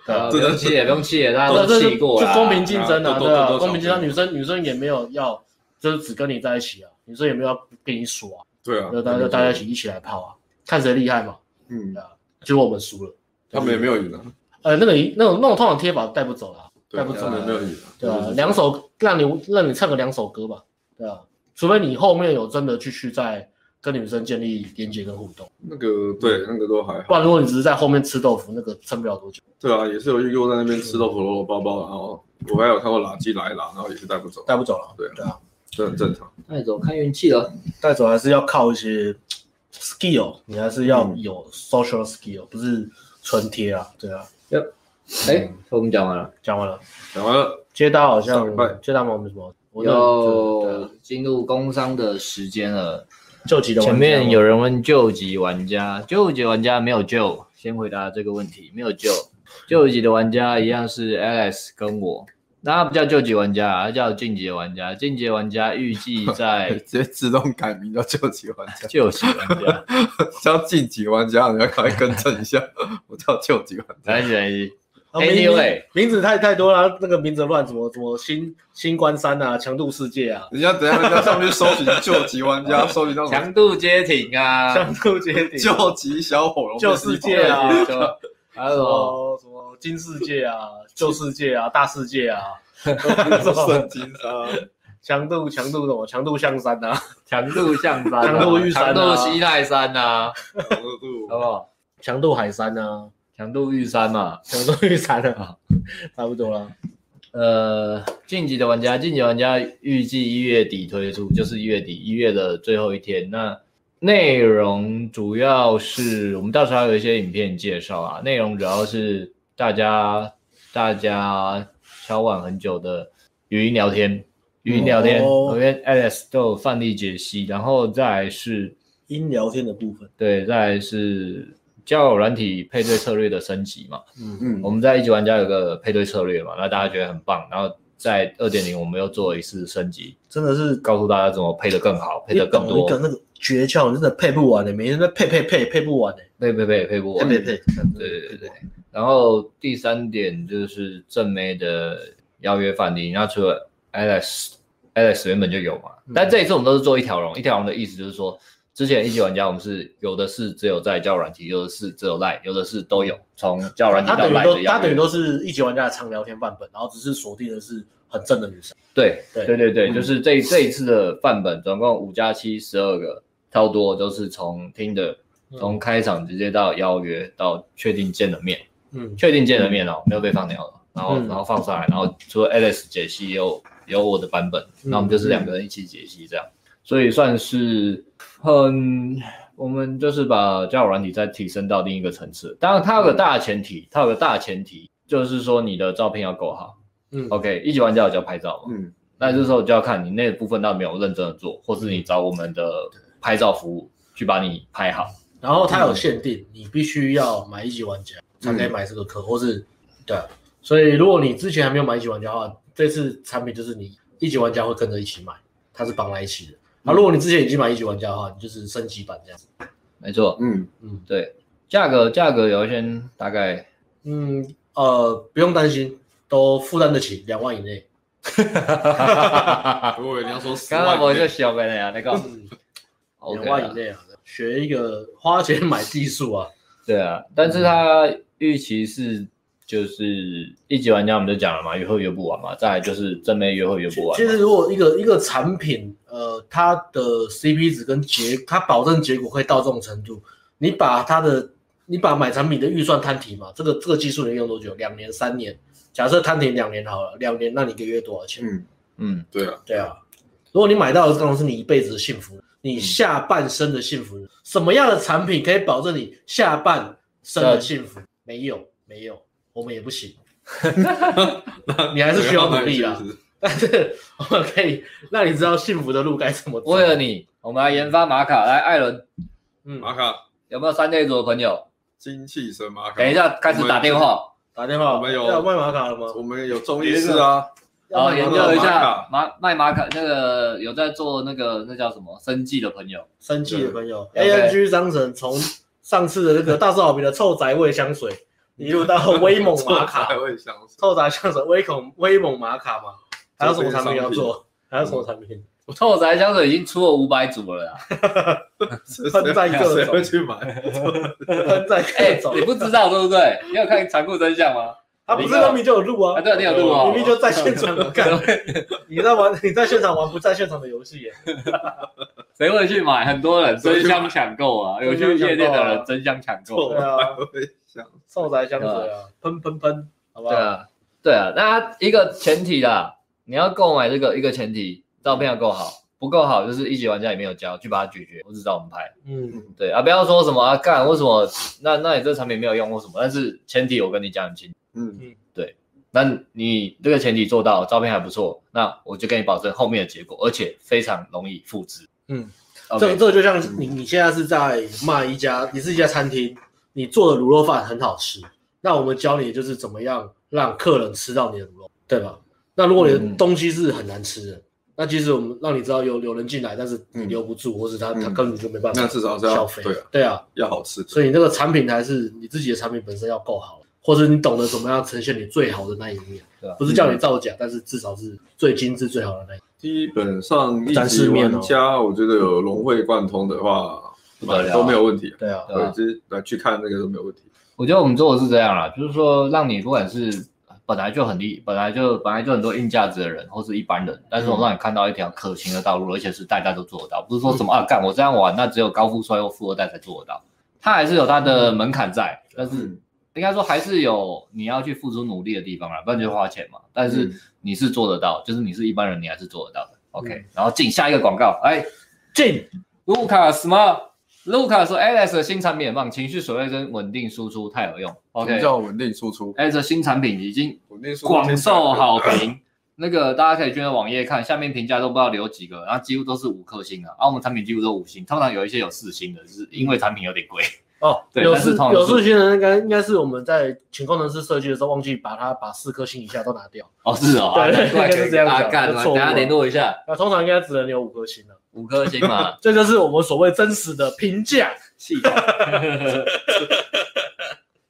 [LAUGHS] 不用气也不用气，大家都气过就公平竞争啊，对啊，公平竞争。女生女生也没有要，就是只跟你在一起啊，女生也没有要跟你耍。对啊，就大家大家一起一起来泡啊，看谁厉害嘛。嗯啊，结果我们输了，他们也没有赢啊。呃，那个那种那种通常贴法带不走了，带不走没有赢。对啊，两首让你让你唱个两首歌吧，对啊，除非你后面有真的继续在。跟女生建立连接跟互动，那个对，那个都还好。不然如果你只是在后面吃豆腐，那个撑不了多久。对啊，也是有遇过在那边吃豆腐搂搂包包，然后我还有看过垃圾来了，然后也是带不走，带不走了。对对啊，这很正常。带走看运气了，带走还是要靠一些 skill，你还是要有 social skill，不是纯贴啊。对啊。哟，哎，我们讲完了，讲完了，讲完了。接单好像接单我们什么？要进入工商的时间了。救急的前面有人问救急玩家，救急玩家没有救，先回答这个问题，没有救。救急的玩家一样是 Alex 跟我，那不叫救急玩家，他叫进阶玩家。进阶玩家预计在 [LAUGHS] 直接自动改名叫救急玩家。救急玩家 [LAUGHS] 叫晋级玩家，你要赶快更正一下。[LAUGHS] 我叫救急玩家。来来来。Anyway，名字太太多了，那个名字乱，什么什么新新关山啊，强度世界啊，人家等下人家上面搜寻救急玩家，[LAUGHS] 搜寻到强度街亭啊，强度街亭，救急小火龙，救世界啊，还有什么什么金世界啊，[LAUGHS] 救世界啊，大世界啊，圣经啊，强度强度什么？强度象山啊，强度象山，强度玉山，强度西泰山啊，强度。好不好？强度海山啊。强度玉山嘛，强度玉山了，差不多了。呃，晋级的玩家，晋级玩家预计一月底推出，就是一月底一月的最后一天。那内容主要是我们到时候还有一些影片介绍啊，内容主要是大家大家敲碗很久的语音聊天，语音聊天，我跟 Alex 都有范例解析，然后再来是音聊天的部分，对，再来是。交友软体配对策略的升级嘛，嗯嗯，我们在一级玩家有个配对策略嘛，那大家觉得很棒，然后在二点零我们又做了一次升级，真的是告诉大家怎么配得更好，配得更多。一个那个诀窍，真的配不完的，每天在配配配配不完的，配配配配不完，配配配，对对对对。然后第三点就是正妹的邀约范例，那除了 Alex Alex 原本就有嘛，但这一次我们都是做一条龙，一条龙的意思就是说。之前一级玩家，我们是有的是只有在交友软体，有的是只有赖，有的是都有。从交友软体到赖的，他等于都是一级玩家的长聊天范本，然后只是锁定的是很正的女生。对对对对对，就是这这一次的范本，总共五加七十二个，超多都是从听的，从开场直接到邀约到确定见了面，嗯，确定见了面哦，没有被放鸟了，然后然后放上来，然后除了 Alice 解析有有我的版本，那我们就是两个人一起解析这样，所以算是。很，我们就是把交友软体再提升到另一个层次。当然，它有个大前提，它有个大前提，就是说你的照片要够好。嗯，OK，一级玩家有教拍照嘛？嗯，那这时候就要看你那部分到底没有认真的做，或是你找我们的拍照服务去把你拍好。然后它有限定，嗯、你必须要买一级玩家才可以买这个课，嗯、或是对。所以如果你之前还没有买一级玩家的话，这次产品就是你一级玩家会跟着一起买，它是绑在一起的。啊，如果你之前已经买一级玩家的话，你就是升级版这样子。没错，嗯嗯，对，价格价格有一些大概，嗯呃，不用担心，都负担得起，两万以内。哈哈哈哈哈！如果你要说，刚刚我就小个了呀，那个两万以内啊，学一个花钱买技术啊。对啊，但是他预期是。就是一级玩家，我们就讲了嘛，约会约不完嘛。再来就是正妹约会约不完。其实如果一个一个产品，呃，它的 CP 值跟结，它保证结果会到这种程度，你把它的，你把买产品的预算摊提嘛，这个这个技术能用多久？两年、三年？假设摊提两年好了，两年，那你一个月多少钱？嗯嗯，对啊对啊。如果你买到的当然是你一辈子的幸福，你下半生的幸福，什么样的产品可以保证你下半生的幸福？没有，没有。我们也不行，[LAUGHS] 你还是需要努力啊。但是我们可以让你知道幸福的路该怎么走。为了你，我们来研发玛卡。来，艾伦，嗯，玛卡有没有三 A 组的朋友？精气神玛卡。等一下，开始打电话，打电话。我们有要卖玛卡了吗？我们有中医师啊，[LAUGHS] 要研究一下玛卖玛卡那个有在做那个那叫什么生计的朋友，生计的朋友。ANG 商城从上次的那个大受好评的臭宅味香水。[LAUGHS] 一路到威猛玛卡，[LAUGHS] 臭宅香水，威恐威猛玛卡嘛，还有什么产品要做？还有什么产品？我臭宅香水已经出了五百组了呀，[LAUGHS] 喷在各种，谁会去买？喷在各种，你不知道对不对？你有看残酷真相吗？他不是明明就有录啊，对，你有录啊，明明就在现场干，你在玩，你在现场玩不在现场的游戏耶？谁会去买？很多人争相抢购啊，有去夜店的人争相抢购，对啊。臭宅香水啊，喷喷喷，好不好？对啊，对啊，那一个前提啦，你要购买这个一个前提，照片要够好，不够好就是一级玩家也没有教，去把它咀嚼，我只找我们拍。嗯，对啊，不要说什么啊干，为什么？那那你这个产品没有用或什么？但是前提我跟你讲很清楚。嗯嗯，对，那你这个前提做到，照片还不错，那我就跟你保证后面的结果，而且非常容易复制。嗯，这个这个就像你你现在是在卖一家，你是一家餐厅。你做的卤肉饭很好吃，那我们教你就是怎么样让客人吃到你的卤肉，对吧？那如果你的东西是很难吃的，那即使我们让你知道有有人进来，但是你留不住，或是他他根本就没办法，那至少是要消费，对啊，对啊，要好吃。所以你那个产品还是你自己的产品本身要够好，或者你懂得怎么样呈现你最好的那一面？不是叫你造假，但是至少是最精致、最好的那一面。基本上一级玩家，我觉得有融会贯通的话，都没有问题。对啊，对，就是来去看那个都没有问题。我觉得我们做的是这样啦，就是说让你不管是本来就很厉，本来就本来就很多硬价值的人，或是一般人，但是我让你看到一条可行的道路，而且是大家都做得到，不是说什么啊干我这样玩，那只有高富帅或富二代才做得到，他还是有他的门槛在，但是应该说还是有你要去付出努力的地方啦，不然就花钱嘛。但是你是做得到，就是你是一般人，你还是做得到的。OK，、嗯、然后进下一个广告，哎，进卢卡斯吗？卢卡说，Alex 的新产品很棒，情绪水位跟稳定输出太有用。OK，叫稳定输出。Alex 的新产品已经广受好评，那个大家可以去那网页看，下面评价都不知道留几个，然后几乎都是五颗星的，而、啊、我们产品几乎都五星，通常有一些有四星的，是因为产品有点贵。哦，[LAUGHS] 对，有四有四星的应该应该是我们在请工程师设计的时候忘记把它把四颗星以下都拿掉。哦，是哦，对，[LAUGHS] 应该是这样子。干，等下联络一下。那通常应该只能有五颗星了，五颗星嘛，[LAUGHS] 这就是我们所谓真实的评价系统。[LAUGHS]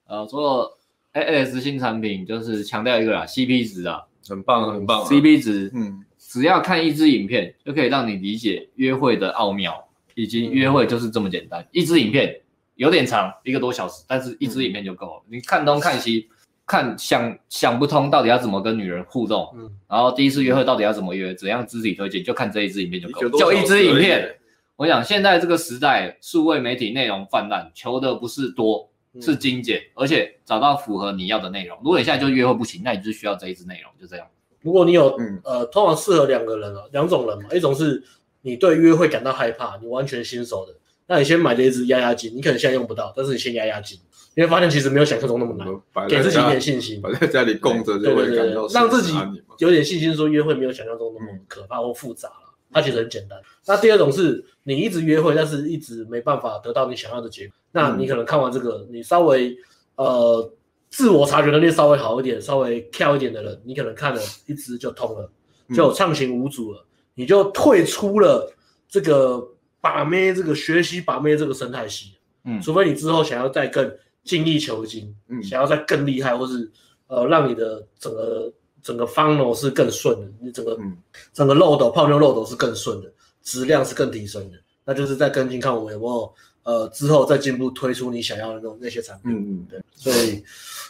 呃，做 AS 新产品就是强调一个啦，CP 值啊，很棒很棒，CP 值，嗯，只要看一支影片就可以让你理解约会的奥妙，以及约会就是这么简单，一支影片。有点长，一个多小时，但是一支影片就够了。嗯、你看东看西，看想想不通到底要怎么跟女人互动，嗯，然后第一次约会到底要怎么约，怎样肢体推荐，就看这一支影片就够了。就一支影片。我想现在这个时代，数位媒体内容泛滥，求的不是多，是精简，嗯、而且找到符合你要的内容。如果你现在就约会不行，那你就需要这一支内容，就这样。如果你有，嗯、呃，通常适合两个人啊，两种人嘛，一种是你对约会感到害怕，你完全新手的。那你先买这一支压压惊，你可能现在用不到，但是你先压压惊，你会发现其实没有想象中那么难，给自己一点信心，摆在家里供着就会感到让自己有点信心，说约会没有想象中那么可怕或复杂了，它其实很简单。那第二种是你一直约会，但是一直没办法得到你想要的结果，那你可能看完这个，你稍微呃自我察觉能力稍微好一点，稍微跳一点的人，你可能看了一支就通了，就畅行无阻了，你就退出了这个。把妹这个学习把妹这个生态系，嗯，除非你之后想要再更精益求精，嗯，想要再更厉害，或是呃让你的整个整个 funnel 是更顺的，你整个、嗯、整个漏斗泡妞漏斗是更顺的，质量是更提升的，那就是在跟进看我有没有呃之后再进一步推出你想要的那种那些产品，嗯嗯，对，所以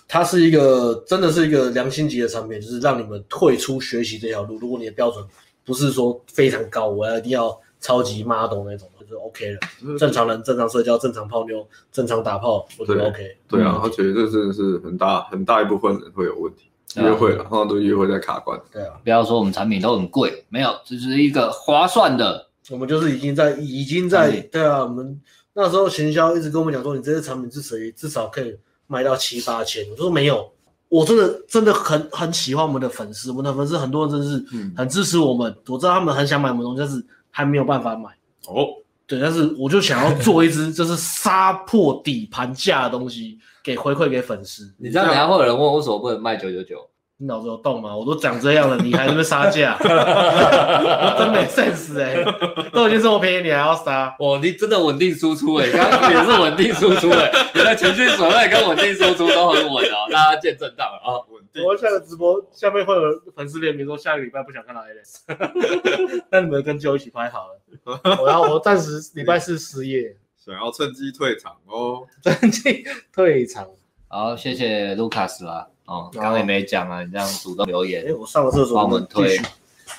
它是一个真的是一个良心级的产品，就是让你们退出学习这条路。如果你的标准不是说非常高，我要一定要。超级 model 那种就 OK 了，正常人正常社交正常泡妞正常打炮我觉得 OK。对啊，而且这真的是很大很大一部分人会有问题，约会了，通常都约会在卡关。对啊，不要说我们产品都很贵，没有，这是一个划算的。我们就是已经在已经在对啊，我们那时候行销一直跟我们讲说，你这些产品至少至少可以卖到七八千。我说没有，我真的真的很很喜欢我们的粉丝，我们的粉丝很多人真的是很支持我们，我知道他们很想买我们东西，但是。还没有办法买哦，对，但是我就想要做一只就是杀破底盘价的东西，给回馈给粉丝。你知道等下会有人问，为什么不能卖九九九？你脑子有洞吗？我都讲这样了，你还在那么杀价，[LAUGHS] 真没 sense 哎、欸！都已经这么便宜，你还要杀？哇，你真的稳定输出哎、欸，刚刚也是稳定输出哎、欸，你的情绪水位跟稳定输出都很稳哦，大家见证到了啊，稳定。我下个直播下面会有粉丝联名说下个礼拜不想看到 Alex，[LAUGHS] 那你们跟 Joe 一起拍好了，[LAUGHS] 我要我暂时礼拜四失业，想要趁机退场哦，趁机退场。好，谢谢 Lucas 啦。哦，刚刚也没讲啊，你这样主动留言，哎，我上个厕所，帮我们推，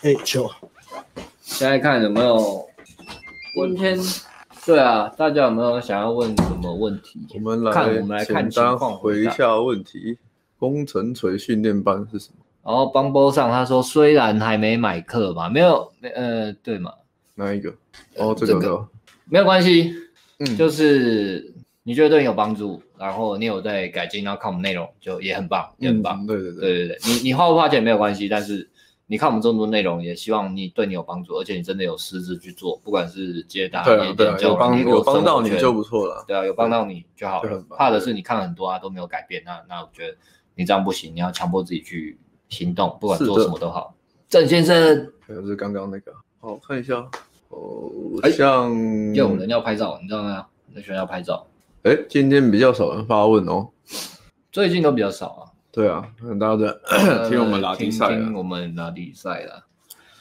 哎，球，现在看有没有，今天，对啊，大家有没有想要问什么问题？我们来看，我们来看情况，回一下问题。工程锤训练班是什么？然后 Bumble 上他说，虽然还没买课吧，没有，呃，对嘛？哪一个？哦，这个，没有关系，嗯，就是。你觉得对你有帮助，然后你有在改进，然后看我们内容就也很棒，也很棒。嗯、对对对对对对，你你花不花钱没有关系，但是你看我们这么多内容，也希望你对你有帮助，而且你真的有实质去做，不管是接单、对对，有帮有帮到你就不错了。对啊，有帮到你就好了。怕的是你看了很多啊都没有改变，那那我觉得你这样不行，你要强迫自己去行动，不管做什么都好。郑先生，就是刚刚那个，好我看一下，哦，哎像有人要拍照，你知道吗？那学生要拍照，哎，今天比较少人发问哦。最近都比较少啊。对啊，可能大家在听我们拉丁赛。我们拉迪赛啦，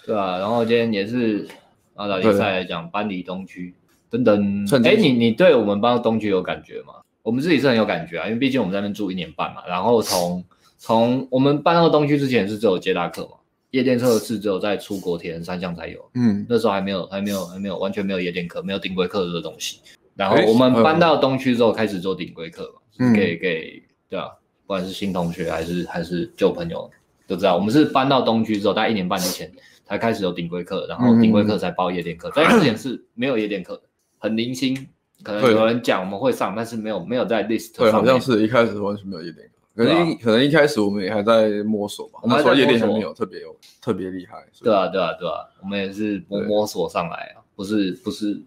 对啊，然后今天也是啊，拉力赛来讲搬离东区等等。哎，你你对我们搬到东区有感觉吗？我们自己是很有感觉啊，因为毕竟我们在那边住一年半嘛。然后从从我们搬到东区之前是只有接大课嘛，夜店课是只有在出国铁人三项才有，嗯，那时候还没有还没有还没有完全没有夜店课，没有顶规课这个东西。然后哎我们搬到东区之后开始做顶规课嘛，嗯。给给对啊，不管是新同学还是还是旧朋友都知道，我们是搬到东区之后，大概一年半之前才开始有顶规课，然后顶规课才包夜店课，在之前是没有夜店课的，很零星，可能有人讲我们会上，但是没有没有在 list 对，上面好像是一开始完全没有夜店，可对啊能可能一开始我们也还在摸索吧，我们还在那时候夜店还没有特别有特别厉害，对啊，对啊，对啊，我们也是摸摸索上来啊，不是不是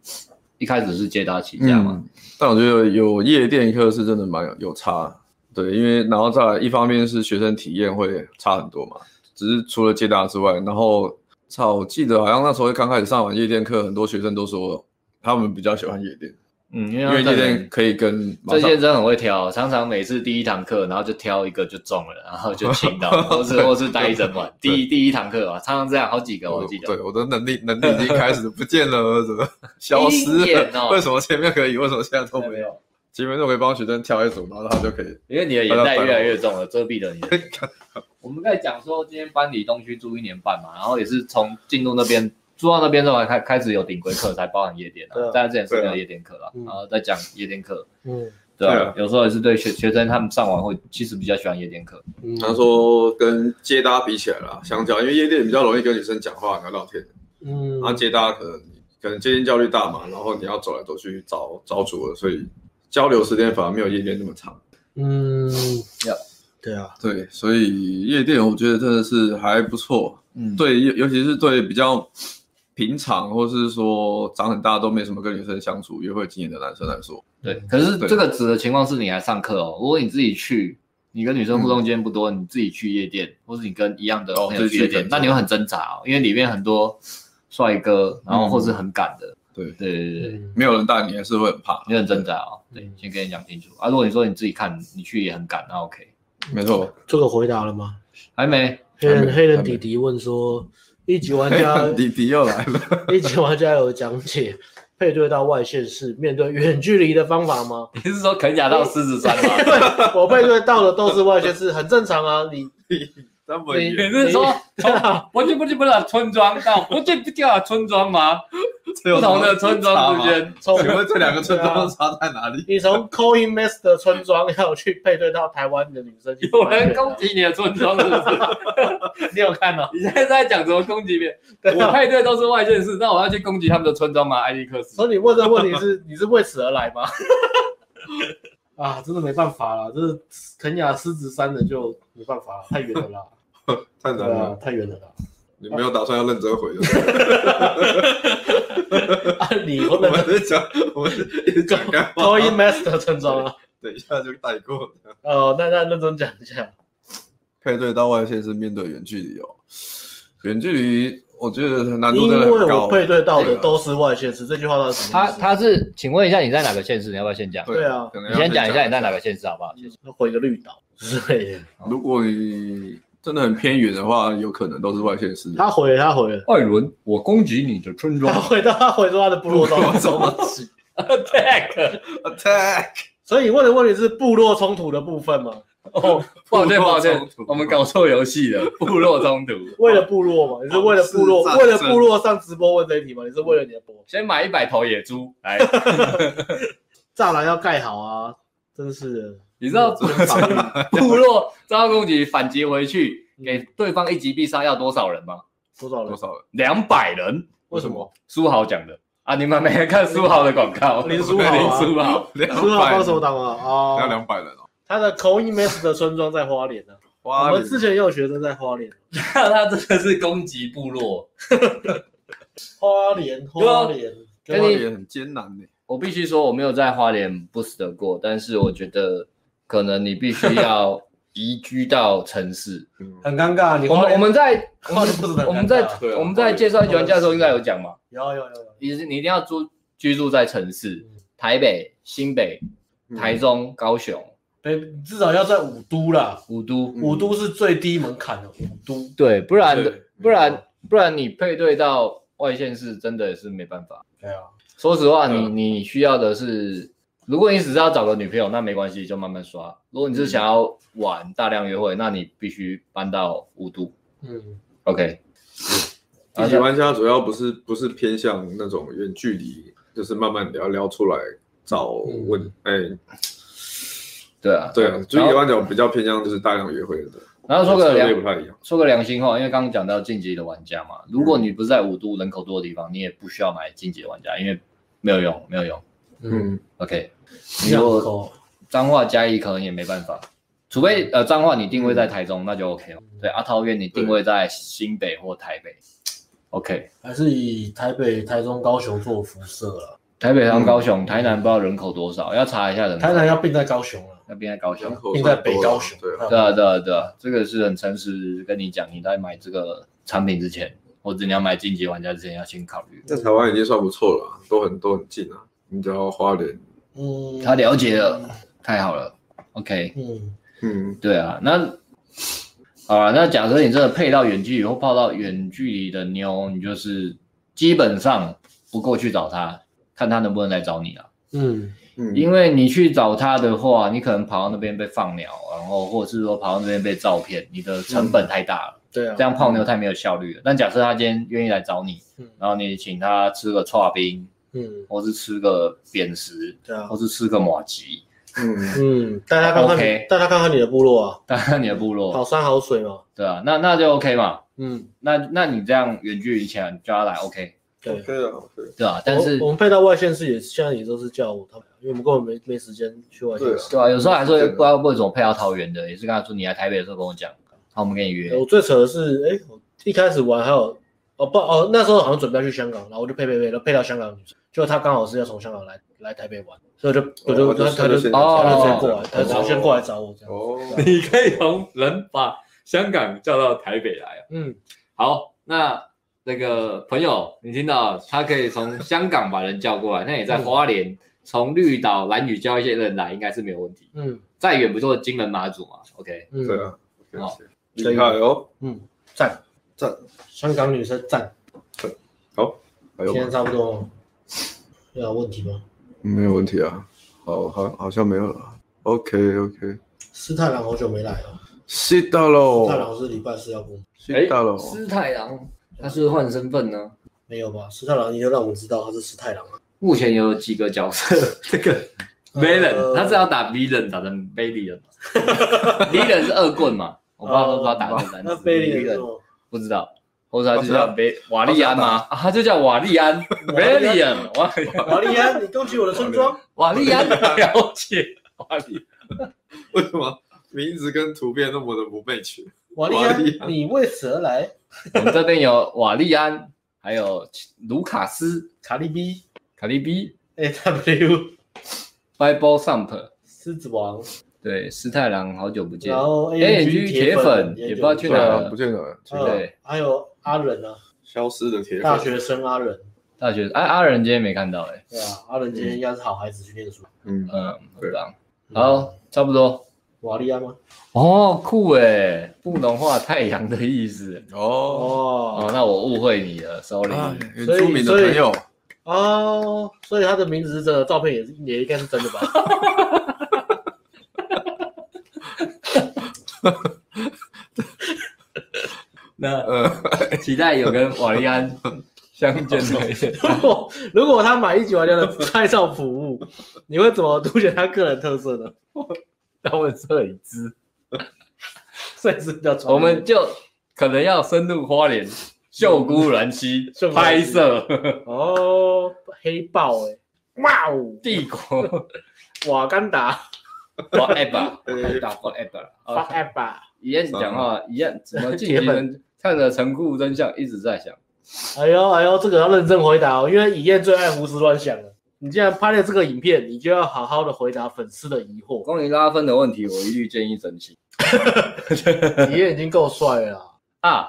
一开始是接搭起家嘛，但我觉得有夜店课是真的蛮有有差，对，因为然后再来一方面是学生体验会差很多嘛，只是除了接搭之外，然后操，我记得好像那时候刚开始上完夜店课，很多学生都说他们比较喜欢夜店，嗯，因因为这件可以跟这件真的很会挑，常常每次第一堂课，然后就挑一个就中了，然后就请到，[LAUGHS] 或是或是待一整晚。第一第一堂课啊，常常这样好几个，我记得。对，我的能力能力已经开始不见了，[LAUGHS] 怎么消失了？为什么前面可以，为什么现在都没有？没有，前面都可以帮学生挑一组，然后他就可以。因为你的眼袋越来越重了，遮蔽了你的。[LAUGHS] 我们在讲说，今天搬离东区住一年半嘛，然后也是从进入那边住到那边之后，开开始有顶规课，才包含夜店啊对啊。在之前是没有夜店课啦，嗯然后再讲夜店课，嗯对有时候也是对学学生他们上完会其实比较喜欢夜店课。嗯，他说跟接搭比起来啦，相较，因为夜店比较容易跟女生讲话聊聊天，嗯，然后接搭可能可能接近焦虑大嘛，然后你要走来走去找找主了，所以交流时间反而没有夜店那么长。嗯，要对啊，对，所以夜店我觉得真的是还不错。嗯，对，尤尤其是对比较平常或是说长很大都没什么跟女生相处、约会经验的男生来说，对，可是对这个指的情况是你来上课哦。如果你自己去，你跟女生互动经验不多，你自己去夜店，或是你跟一样的哦朋友去夜店，那你会很挣扎哦，因为里面很多帅哥，然后或是很赶的，对，对对没有人带你还是会很怕。你很挣扎哦。对嗯，先跟你讲清楚啊。如果你说你自己看，你去也很赶，那 OK。没错，这个回答了吗？还没，黑人黑人弟弟问说，一级玩家 [LAUGHS] 弟弟又来了，[LAUGHS] 一级玩家有讲解配对到外线是面对远距离的方法吗？[LAUGHS] 你是说肯亚到狮子山吗？我配对到的都是外线是，很正常啊。你那么你远，你是说从 [LAUGHS] 不去不去不了村庄到不去不掉村庄吗？[LAUGHS] 不同的村庄之间，从请问这两个村庄 [LAUGHS] 差在哪里？你从 Coin Master 的村庄要去配对到台湾的女生，有人攻击你的村庄是不是？你有看吗？你现在在讲什么攻击别人？我配对都是外县市，那我要去攻击他们的村庄吗？艾利克斯所，以你问这个问题是你是为此而来吗？啊，真的没办法了，这是肯亚狮子山的就没办法了，太远了啦，[LAUGHS] 太难了，，太远了啦。你没有打算要认真回的。[LAUGHS] 啊，你我们在讲，我们一直讲干话 Coin Master 村庄啊，等一下就带过。哦，那那认真讲一下，配对到外线是面对远距离哦，远距离我觉得难度因真的很高。为我配对到的都是外线市，这句话到底什么他意思？他是，请问一下你在哪个县市？你要不要先讲？对啊你先讲一下你在哪个县市好不好？谢谢。回个绿岛之类的。如果你真的很偏远的话，有可能都是外县市。他回了，他回了，艾伦，我攻击你的村庄他回到他回到他的部落中中去。[LAUGHS] attack！Attack！所以你问的问题是部落冲突的部分吗？哦，抱歉抱歉我们搞错游戏了，[LAUGHS] 部落冲突。为了部落嘛？你是为了部落，为了部落上直播问这一题吗？你是为了你的播？先买一百头野猪来，[LAUGHS] 栅栏要盖好啊！真是的，你知道只能防御部落遭到攻击反击回去，给对方一击必杀要多少人吗？多少人多？少人？两百人。为什么？苏豪讲的啊，你们没人看苏豪的广告？林书豪啊林书豪，两是好帮手百，党啊！哦，要两百人哦。他的 Master 的村庄在花莲呢。我花们之前也有学生在花莲，[LAUGHS] 他真的是攻击部落。[LAUGHS] 花莲花莲，花莲很艰难呢。我必须说，我没有在花莲 boost 过，但是我觉得可能你必须要 [LAUGHS] 移居到城市，很尴尬。你我们我们在我们在我们在介绍玩家的时候应该有讲嘛，有有有。有，你是你一定要住居住在城市，台北、新北、台嗯中、高雄、对至少要在五都啦，五都，五都是最低门槛的五都。对，不然对。不然不然你配对到外县市真的是没办法。对啊，说实话，你嗯。你需要的是，如果你只是要找个女朋友，那没关系，就慢慢刷。如果你是想要玩大量约会，那你必须搬到五度。嗯，OK，一级玩家主要不是不是偏向那种远距离，就是慢慢聊聊出来找问，哎、对啊，对啊，就一然后级玩家比较偏向就是大量约会的，然后说个良不太一样。说个良心话，因为刚刚讲到晋级的玩家嘛，如果你不是在五都人口多的地方，你也不需要买晋级的玩家，因为没有用，没有用。嗯，OK，你如果够。彰化嘉义可能也没办法，除非呃彰化你定位在台中，那就 OK 了。对，阿桃园你定位在新北或台北，OK。还是以台北、台中、高雄做辐射了。台北、台中、高雄、台南不知道人口多少，要查一下人口。台南要并在高雄了，那边在高雄并在北高雄。对啊，对啊，对啊，对啊，这个是很诚实跟你讲，你在买这个产品之前，或者你要买晋级玩家之前，要先考虑。在台湾已经算不错了啊，都很都很近啊。你只要花莲，嗯，他了解了，太好了。OK，嗯，嗯，对啊，那好啊，那假设你真的配到远距离或泡到远距离的妞，你就是基本上不过去找他，看他能不能来找你啊。嗯，嗯。因为你去找他的话，你可能跑到那边被放鸟，然后或者是说跑到那边被照骗，你的成本太大了，对啊，这样泡妞太没有效率了。但假设他今天愿意来找你，嗯。然后你请他吃个串冰，嗯，或是吃个扁食，对啊。或，是吃个马吉，嗯，嗯，带他看看带他看看你的部落啊，当然你的部落，好山好水嘛，对啊，那那就 OK 嘛。嗯，那那你这样远距离前叫他来 OK，对。OK 啊，OK，对啊，但是我我们配到外线是也现在也都是叫他们，因为我们根本没没时间去外县市。对啊，有时候还是会不知道为什么配到桃园的，也是跟他说你来台北的时候跟我讲，好，我们跟你约。我最扯的是，哎，我一开始玩还有哦不哦，那时候好像准备要去香港，然后我就配配配，然后配到香港的女生，就他刚好是要从香港来来台北玩，所以我就我就哦他他就就先哦他就直接过来，他哦就先过来找我这样。哦，你可以从人把香港叫到台北来啊。嗯，好，那那个朋友，你听到他可以从香港把人叫过来，那你在花莲从绿岛、兰屿叫一些人来，应该是没有问题。嗯再远不就是金门马祖嘛？OK，嗯，对啊好厉害哦，嗯，赞赞，香港女生赞，好，还有今天？差不多了，有问题吗？没有问题啊，好，好，好像没有了。OK，OK，斯太郎好久没来了，是的师太，郎是礼拜四要过吗，是的喽，师太郎他是不是换身份呢？没有吧？斯太郎你就让我们知道他是斯太郎啊。目前有几个角色，这个 villain，、呃他是要打 villain 打成 villain [LAUGHS] 吗？villain 是恶棍嘛？我不知道他是不是要打这个单那词。贝利的 villain 不知道，或者他就叫贝瓦利安吗？啊，他就叫瓦利安。villain，瓦瓦利安，你攻击我的村庄，瓦利安了解。瓦利。为什么？名字跟图片那么的不 match？瓦利安，你为此而来？我们这边有瓦利安，还有卢卡斯、卡利比。卡利比、A W Bible Thump，狮子王，对，师太郎好久不见然，后 A N G 铁粉也不知道去哪了不见了，对还有阿仁啊，消失的铁粉，大学生阿仁，大学哎阿仁今天没看到哎，对啊，阿仁今天应该是好孩子去念书。嗯，嗯，很对棒，好，差不多。瓦利亚吗？哦，酷哎，布农话太阳的意思。哦，哦哦，那我误会你了，sorry。啊，原住民的朋友，哦，所以他的名字是真的，照片也是也应该是真的吧？[LAUGHS] [LAUGHS] 那呃，[LAUGHS] 期待有跟瓦利安相见的一天。[LAUGHS] 如果如果他买一级玩家的拍照服务，你会怎么凸显他个人特色呢？他们摄影师，摄影师比我们就可能要深入花莲秀姑峦溪秀姑峦溪。拍摄。哦，黑豹哎、哇哦，帝国。瓦干达 forever，呃打 forever 发啊，app 吧，一样讲话一样，怎么进行人看着残酷真相，一直在想。哎呦哎呦，这个要认真回答哦，因为以燕最爱胡思乱想了。你既然拍了这个影片，你就要好好的回答粉丝的疑惑。关于拉分的问题，我一律建议整形。以燕已经够帅了啊！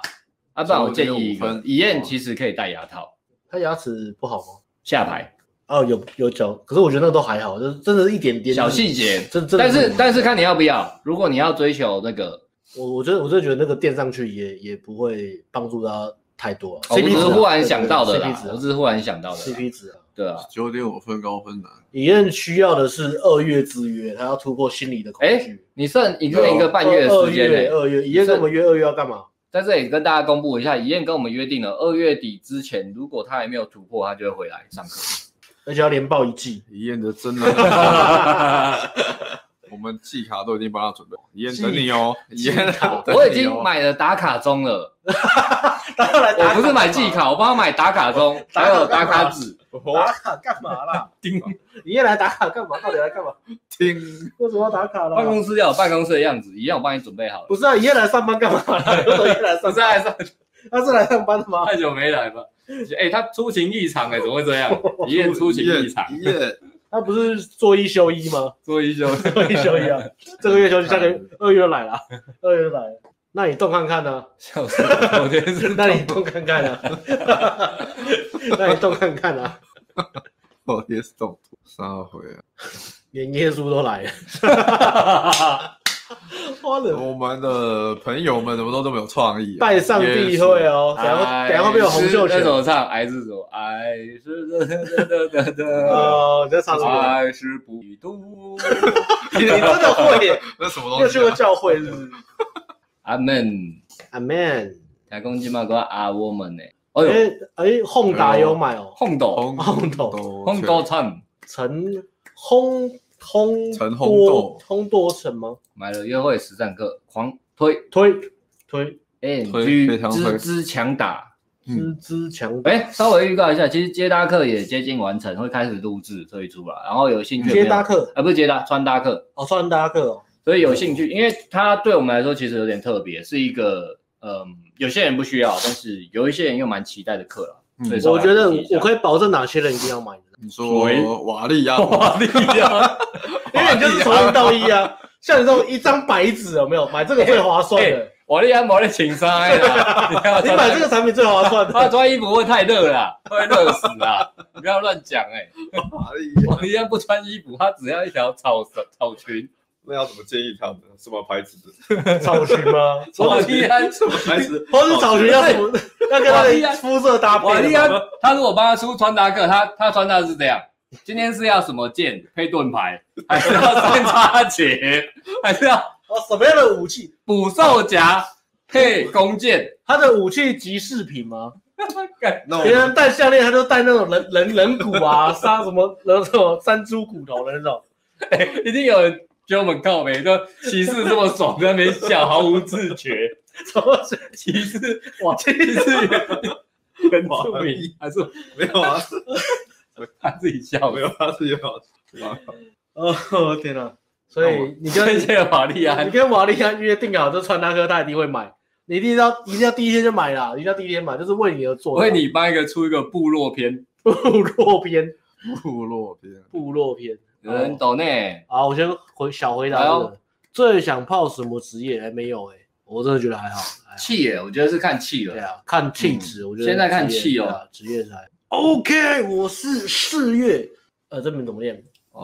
啊，不然我建议一个，以燕其实可以戴牙套。他牙齿不好吗？下排哦，有有角，可是我觉得那个都还好，就是真的是一点点小细节，真真。但是但是看你要不要，如果你要追求那个，我我觉得我真的觉得那个垫上去也也不会帮助他太多。我只是忽然想到的啦，我只是忽然想到的 CP 值啊。对啊，九点五分高分难。李谚需要的是二月之约，他要突破心理的恐惧。哎，你剩一个一个半月的时间嘞。二月，李谚跟我们约二月要干嘛？在这里跟大家公布一下，李谚跟我们约定了，二月底之前，如果他还没有突破，他就会回来上课，而且要连报一季。李谚的真的。[LAUGHS] 我们季卡都已经帮他准备，李谚等你哦。李谚，我已经买了打卡钟了。[LAUGHS] 我不是买季卡，我帮他买打卡钟，[LAUGHS] 还有打卡纸。打卡干嘛啦？听，李谚来打卡干嘛？到底来干嘛？听，为什么要打卡了？办公室要有办公室的样子，一样我帮你准备好了。不是啊，李谚来上班干嘛？为什么来上？是来上，他是来上班的吗？太久没来吧？[LAUGHS] 哎，他出勤异常哎，怎么会这样？[LAUGHS] 一夜出勤异常。一夜。他不是做一休一吗？做一休 [LAUGHS] 做一休一啊！这个月休息，下个月二月来了，二月来了。那你动看看呢？笑死我！我觉得是，那你动看看呢？那你动看看啊！我也是动图，三回啊，连耶稣都来了。我们的朋友们怎么都这么有创意？拜上帝会哦，然后然后会有红袖选手唱，爱是什么？爱是的的的的哦，你在唱什么？爱是不读。你真的会？那什么东西？又去过教会是不是？阿门，阿门。台公鸡嘛个阿我们呢？哎哎，烘达有买哦，烘斗，烘斗，烘斗陈陈宏。轰陈轰豆通多成吗？买了约会实战课，狂推推推，NG 滋滋强打，滋滋强打。哎，稍微预告一下，其实接搭课也接近完成，会开始录制这一出了。然后有兴趣接搭课啊，不是接搭穿搭课哦，穿搭课哦。所以有兴趣，因为它对我们来说其实有点特别，是一个嗯，有些人不需要，但是有一些人又蛮期待的课了。所以我觉得我可以保证哪些人一定要买。你说瓦力呀，[LAUGHS] 瓦力呀，因为你就是从零到一啊。像你这种一张白纸有没有？买这个最划算的。[LAUGHS] 瓦力安毛的情商哎，[LAUGHS] 你买这个产品最划算的。他穿衣服会太热了，会热死啊！你不要乱讲哎。瓦力，瓦力安不穿衣服，他只要一条草草裙。那要怎么建议他们？什么牌子的？[LAUGHS] 草裙吗？瓦力安什么牌子？[LAUGHS] 或是草裙要什么？[LAUGHS] 要跟他的肤色搭配。瓦力安，他如果帮他出穿搭课，他他穿搭是这样：今天是要什么剑配盾牌，还是要三叉戟，还是要哦什么样的武器？捕兽夹配弓箭。他的武器及饰品吗？别人戴项链，他就戴那种人人人骨啊，杀什么那种山猪骨头的那种。哎，一定有人。就我们靠北，就骑士这么爽，在那边笑，毫无自觉。[LAUGHS] 什么骑士？哇，骑士跟着名还是没有啊？他自己笑，没有他自己笑。哦天哪！所以你跟这个玛丽安，你跟玛丽安约定好，这穿搭哥他一定会买。你一定要一定要第一天就买啦，一定要第一天买，就是为你而做。为你帮一个出一个 [LAUGHS] 部落篇，部落篇，部落篇，部落篇。有人懂呢？啊，我先回小回答这个。最想泡什么职业？还没有哎，我真的觉得还好。气耶，我觉得是看气了。对啊，看气质。我觉得现在看气哦。职业才 OK。我是四月，呃，这名怎么念？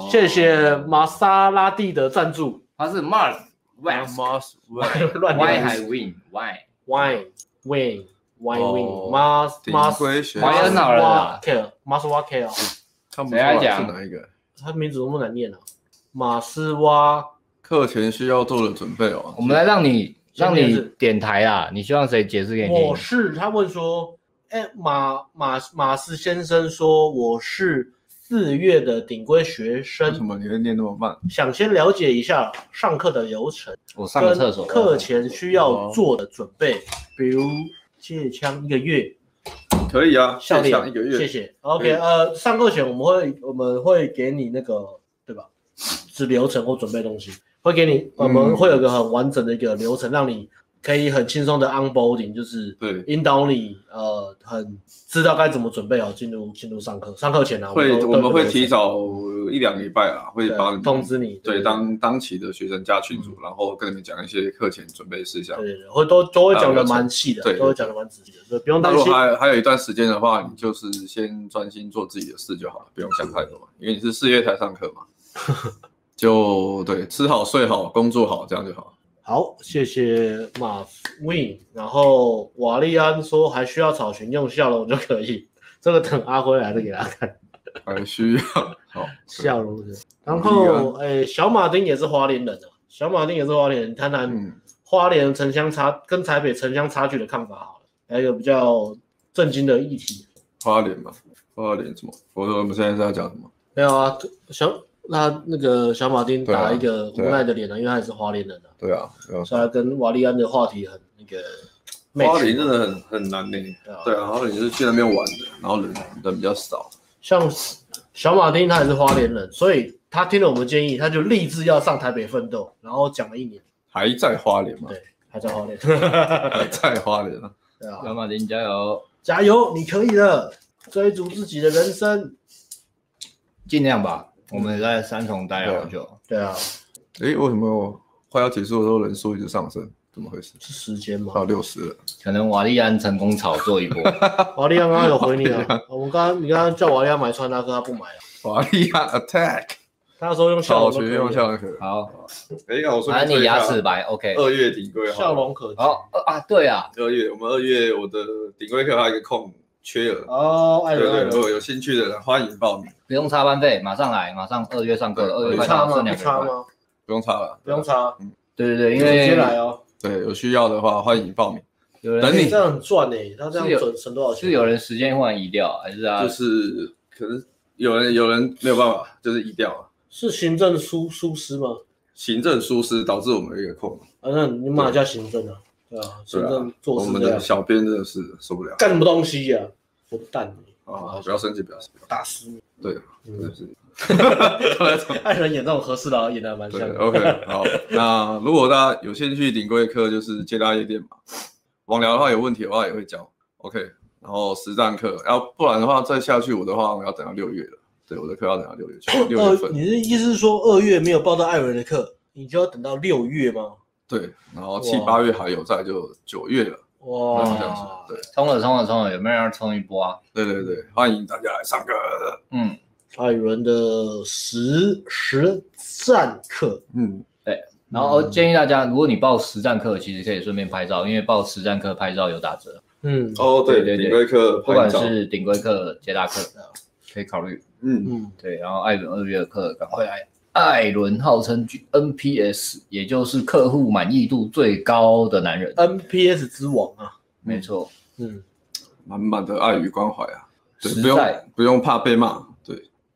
谢谢玛莎拉蒂的赞助。他是 Mars West。Why 还 Win？Why？Why Win？Why Win？Mars Mars。怀恩老人啊，Mars Wake 哦。谁来讲？是哪一个？他名字多么难念啊！马斯瓦课前需要做的准备哦。我们来让你让你点台啊！你希望谁解释给你？我是他问说，哎，马马马斯先生说我是四月的顶规学生。为什么你会念那么慢？想先了解一下上课的流程。我上个厕所。课前需要做的准备，比如借枪一个月。可以啊，笑脸一个月，谢谢。OK，呃，上课前我们会我们会给你那个对吧？是流程或准备东西，会给你，我们会有个很完整的一个流程，让你可以很轻松的 onboarding，就是对引导你呃很知道该怎么准备好进入进入上课。上课前呢、啊，会我我们会提早一两个礼拜啊，会帮你通知你，对，当当期的学生加群组，然后跟你们讲一些课前准备事项。对对对，会都都会讲的蛮细的，对，都会讲的蛮仔细的，所以不用担心。如果还还有一段时间的话，你就是先专心做自己的事就好了，不用想太多，因为你是四月才上课嘛。[LAUGHS] 就对，吃好睡好工作好，这样就好。好，谢谢马 Win。然后瓦利安说还需要找群用笑容就可以，这个等阿辉来了给他看。还需要好笑容是。然后哎，小马丁也是花莲人啊，小马丁也是花莲人，谈谈花莲城乡差跟台北城乡差距的看法好了。还有一个比较震惊的议题，花莲嘛，花莲什么？我说我们现在是要讲什么？没有啊，小。那那个小马丁打一个无奈的脸啊，因为他也是花莲人啊。对啊，所以他跟瓦利安的话题很那个。花莲真的很很难呢。对啊，花莲就是去那边玩的，然后人人比较少。像小马丁他也是花莲人，所以他听了我们建议，他就立志要上台北奋斗，然后讲了一年。还在花莲吗？对，还在花莲。还 [LAUGHS] 在花莲啊。对啊，小马丁加油，加油，你可以的，追逐自己的人生，尽量吧。我们在三重待了好久，对啊。哎，为什么快要结束的时候人数一直上升？怎么回事？是时间吗？到六十了，可能瓦利安成功炒作一波。[LAUGHS] 瓦利安刚刚有回你 [LAUGHS] 啊？我们刚刚你刚刚叫瓦利安买穿搭课，他不买了。瓦利安 attack，他说用笑容可以。用笑容可以。好，哎，我说。反正你牙齿白，OK。二月顶规笑容可好啊，对啊，二月我们二月我的顶规课还有一个空。缺额哦，对对，如果有兴趣的人欢迎报名，不用插班费，马上来，马上二月上课，二月快到，剩两个月吗？不用插了，不用插，嗯，对对对，因为直接来哦，对，有需要的话欢迎报名。有人等你这样很赚诶，他这样省省多少钱？是有人时间忽然移掉，还是啊？就是可能有人有人没有办法，就是移掉啊。是行政疏疏失吗？行政疏失导致我们一个空。啊，那你马叫行政啊？对啊，行政做事。我们的小编真的是受不了，干什么东西呀？混蛋！啊，不要生气，不要生气，大师。对，真的是。[LAUGHS] 艾伦演这种合适的演的蛮像的。OK，[LAUGHS] 好，那如果大家有兴趣顶规课，就是接大夜店嘛。网聊的话有问题的话也会教。OK，然后实战课，要不然的话再下去我的话，我要等到六月了。对，我的课要等到六月去。六月份。你的意思是说二月没有报到艾伦的课，你就要等到六月吗？对，然后七八月还有，在就九月了。哇，这样子，对，冲了冲了冲了，有没有人要冲一波啊？对对对，欢迎大家来上课。嗯，艾伦的实实战课，嗯，对。然后建议大家，如果你报实战课，其实可以顺便拍照，因为报实战课拍照有打折。嗯，哦，对对对，顶规课，不管是顶规课、捷达课，可以考虑。嗯。嗯，对。然后艾伦二月的课，赶快来。艾伦号称 NPS，也就是客户满意度最高的男人，NPS 之王啊，没错，嗯，满满的爱与关怀啊，对，不用不用怕被骂，对，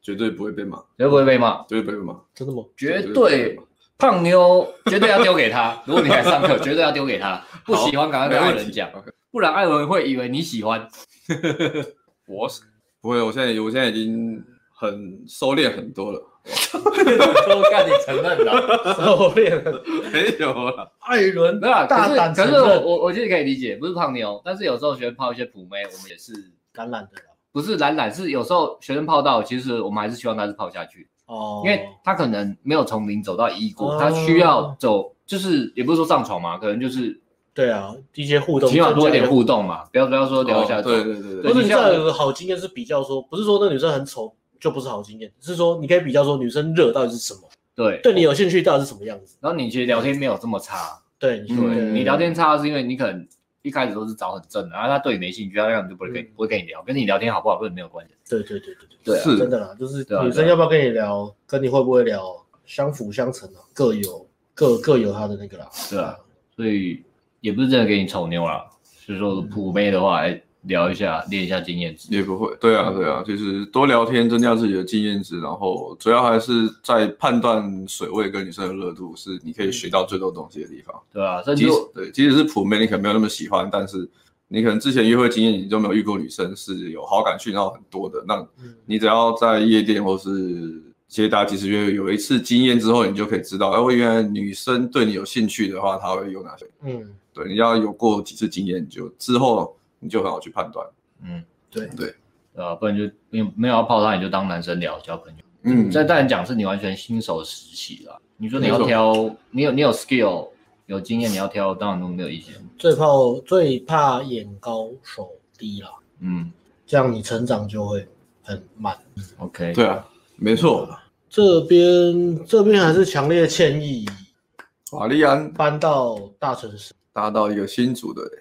绝对不会被骂，绝对不会被骂，绝对不会被骂，真的吗？绝对，胖妞 [LAUGHS] 绝对要丢给他，如果你来上课，[LAUGHS] 绝对要丢给他，不喜欢赶快跟艾伦讲，不然艾伦会以为你喜欢，[LAUGHS] 我不会，我现在我现在已经很收敛很多了。都干你承认了，收敛。没有了。艾伦，没有，大胆承认。可是我我我其实可以理解，不是胖妞，但是有时候学生泡一些普妹，我们也是橄榄的。不是懒懒，是有时候学生泡到，其实我们还是希望他是泡下去。哦，因为他可能没有从零走到一过，他需要走，就是也不是说上床嘛，可能就是对啊，一些互动，起码多一点互动嘛，不要不要说聊一下。对对对对。不是你这样有个好经验是比较说，不是说那女生很丑。就不是好经验，是说你可以比较说女生热到底是什么，对，对你有兴趣到底是什么样子。然后你其实聊天没有这么差，对，对，你聊天差是因为你可能一开始都是找很正的，然后他对你没兴趣，他这样就不会跟不会跟你聊，跟你聊天好不好根本没有关系。对对对对对，是真的啦，就是女生要不要跟你聊，跟你会不会聊，相辅相成啊，各有各各有他的那个啦。对啊，所以也不是真的给你丑妞啦，所以说普妹的话。聊一下，练一下经验值，也不会。对啊，对啊，就是多聊天，增加自己的经验值，然后主要还是在判断水位跟女生的热度，是你可以学到最多东西的地方。对啊，即使对，即使是普妹，你可能没有那么喜欢，但是你可能之前约会经验，你就没有遇过女生是有好感讯号很多的。那你只要在夜店或是接搭，即使约有一次经验之后，你就可以知道，哎，原来女生对你有兴趣的话，她会有哪些。嗯。对，你要有过几次经验，就之后你就很好去判断。嗯，对对，啊，不然就没有没有要泡他，你就当男生聊交朋友。嗯，在当然讲是你完全新手时期啦。你说你要挑，你有你有 skill 有经验，你要挑，当然都没有意见。最怕最怕眼高手低啦，嗯，这样你成长就会很慢。OK，对啊，没错。这边这边还是强烈建议瓦利安搬到大城市，搭到一个新组的，对，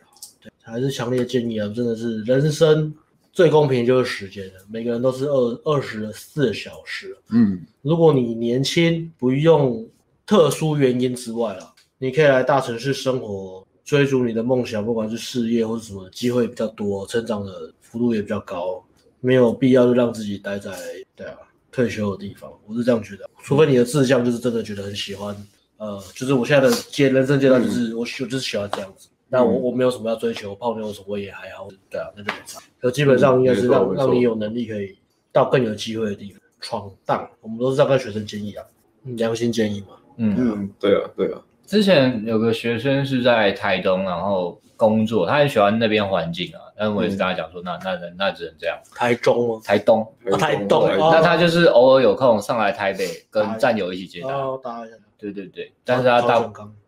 还是强烈建议啊！真的是人生。最公平就是时间了，每个人都是二二十四小时。嗯，如果你年轻，不用特殊原因之外啊，你可以来大城市生活，追逐你的梦想，不管是事业或者什么，机会比较多，成长的幅度也比较高，没有必要就让自己待在对啊退休的地方。我是这样觉得，除非你的志向就是真的觉得很喜欢，呃，就是我现在的阶人生阶段就是、嗯、我我就是喜欢这样子。那我我没有什么要追求，泡妞什么也还好，对啊，那就没差。可基本上应该是让、嗯、让你有能力可以到更有机会的地方闯荡。我们都是这样跟学生建议啊，良心建议嘛。嗯嗯，对啊对啊。之前有个学生是在台东，然后工作，他很喜欢那边环境啊。但我也是跟他讲说，嗯、那那那那只能这样。台中吗？台东，台东。那他就是偶尔有空上来台北跟战友一起接单。搭一下。对对对，但是他大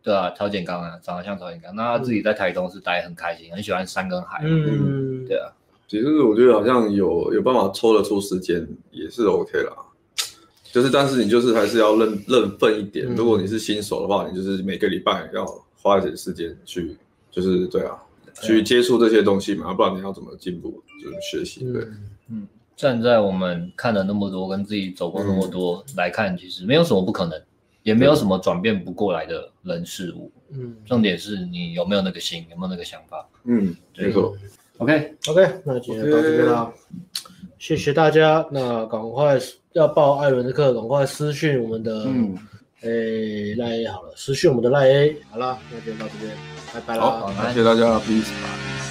对啊，超简刚啊，长得像超简刚。那他自己在台东是待很开心，很喜欢山跟海。嗯，对啊。其实我觉得好像有有办法抽得出时间也是 OK 啦，就是但是你就是还是要认认份一点。如果你是新手的话，你就是每个礼拜要花一点时间去，就是对啊，去接触这些东西嘛，不然你要怎么进步，就是学习。对，嗯，站在我们看了那么多，跟自己走过那么多来看，其实没有什么不可能。也没有什么转变不过来的人事物，嗯，重点是你有没有那个心，有没有那个想法，嗯，没错，OK。OK，那今天到这边啦.谢谢大家，那赶快要报艾伦的课，赶快私讯我们的，嗯，诶，赖 A 好了，私讯我们的赖 A，好了，那今天到这边，拜拜啦，好，谢谢大家，Peace。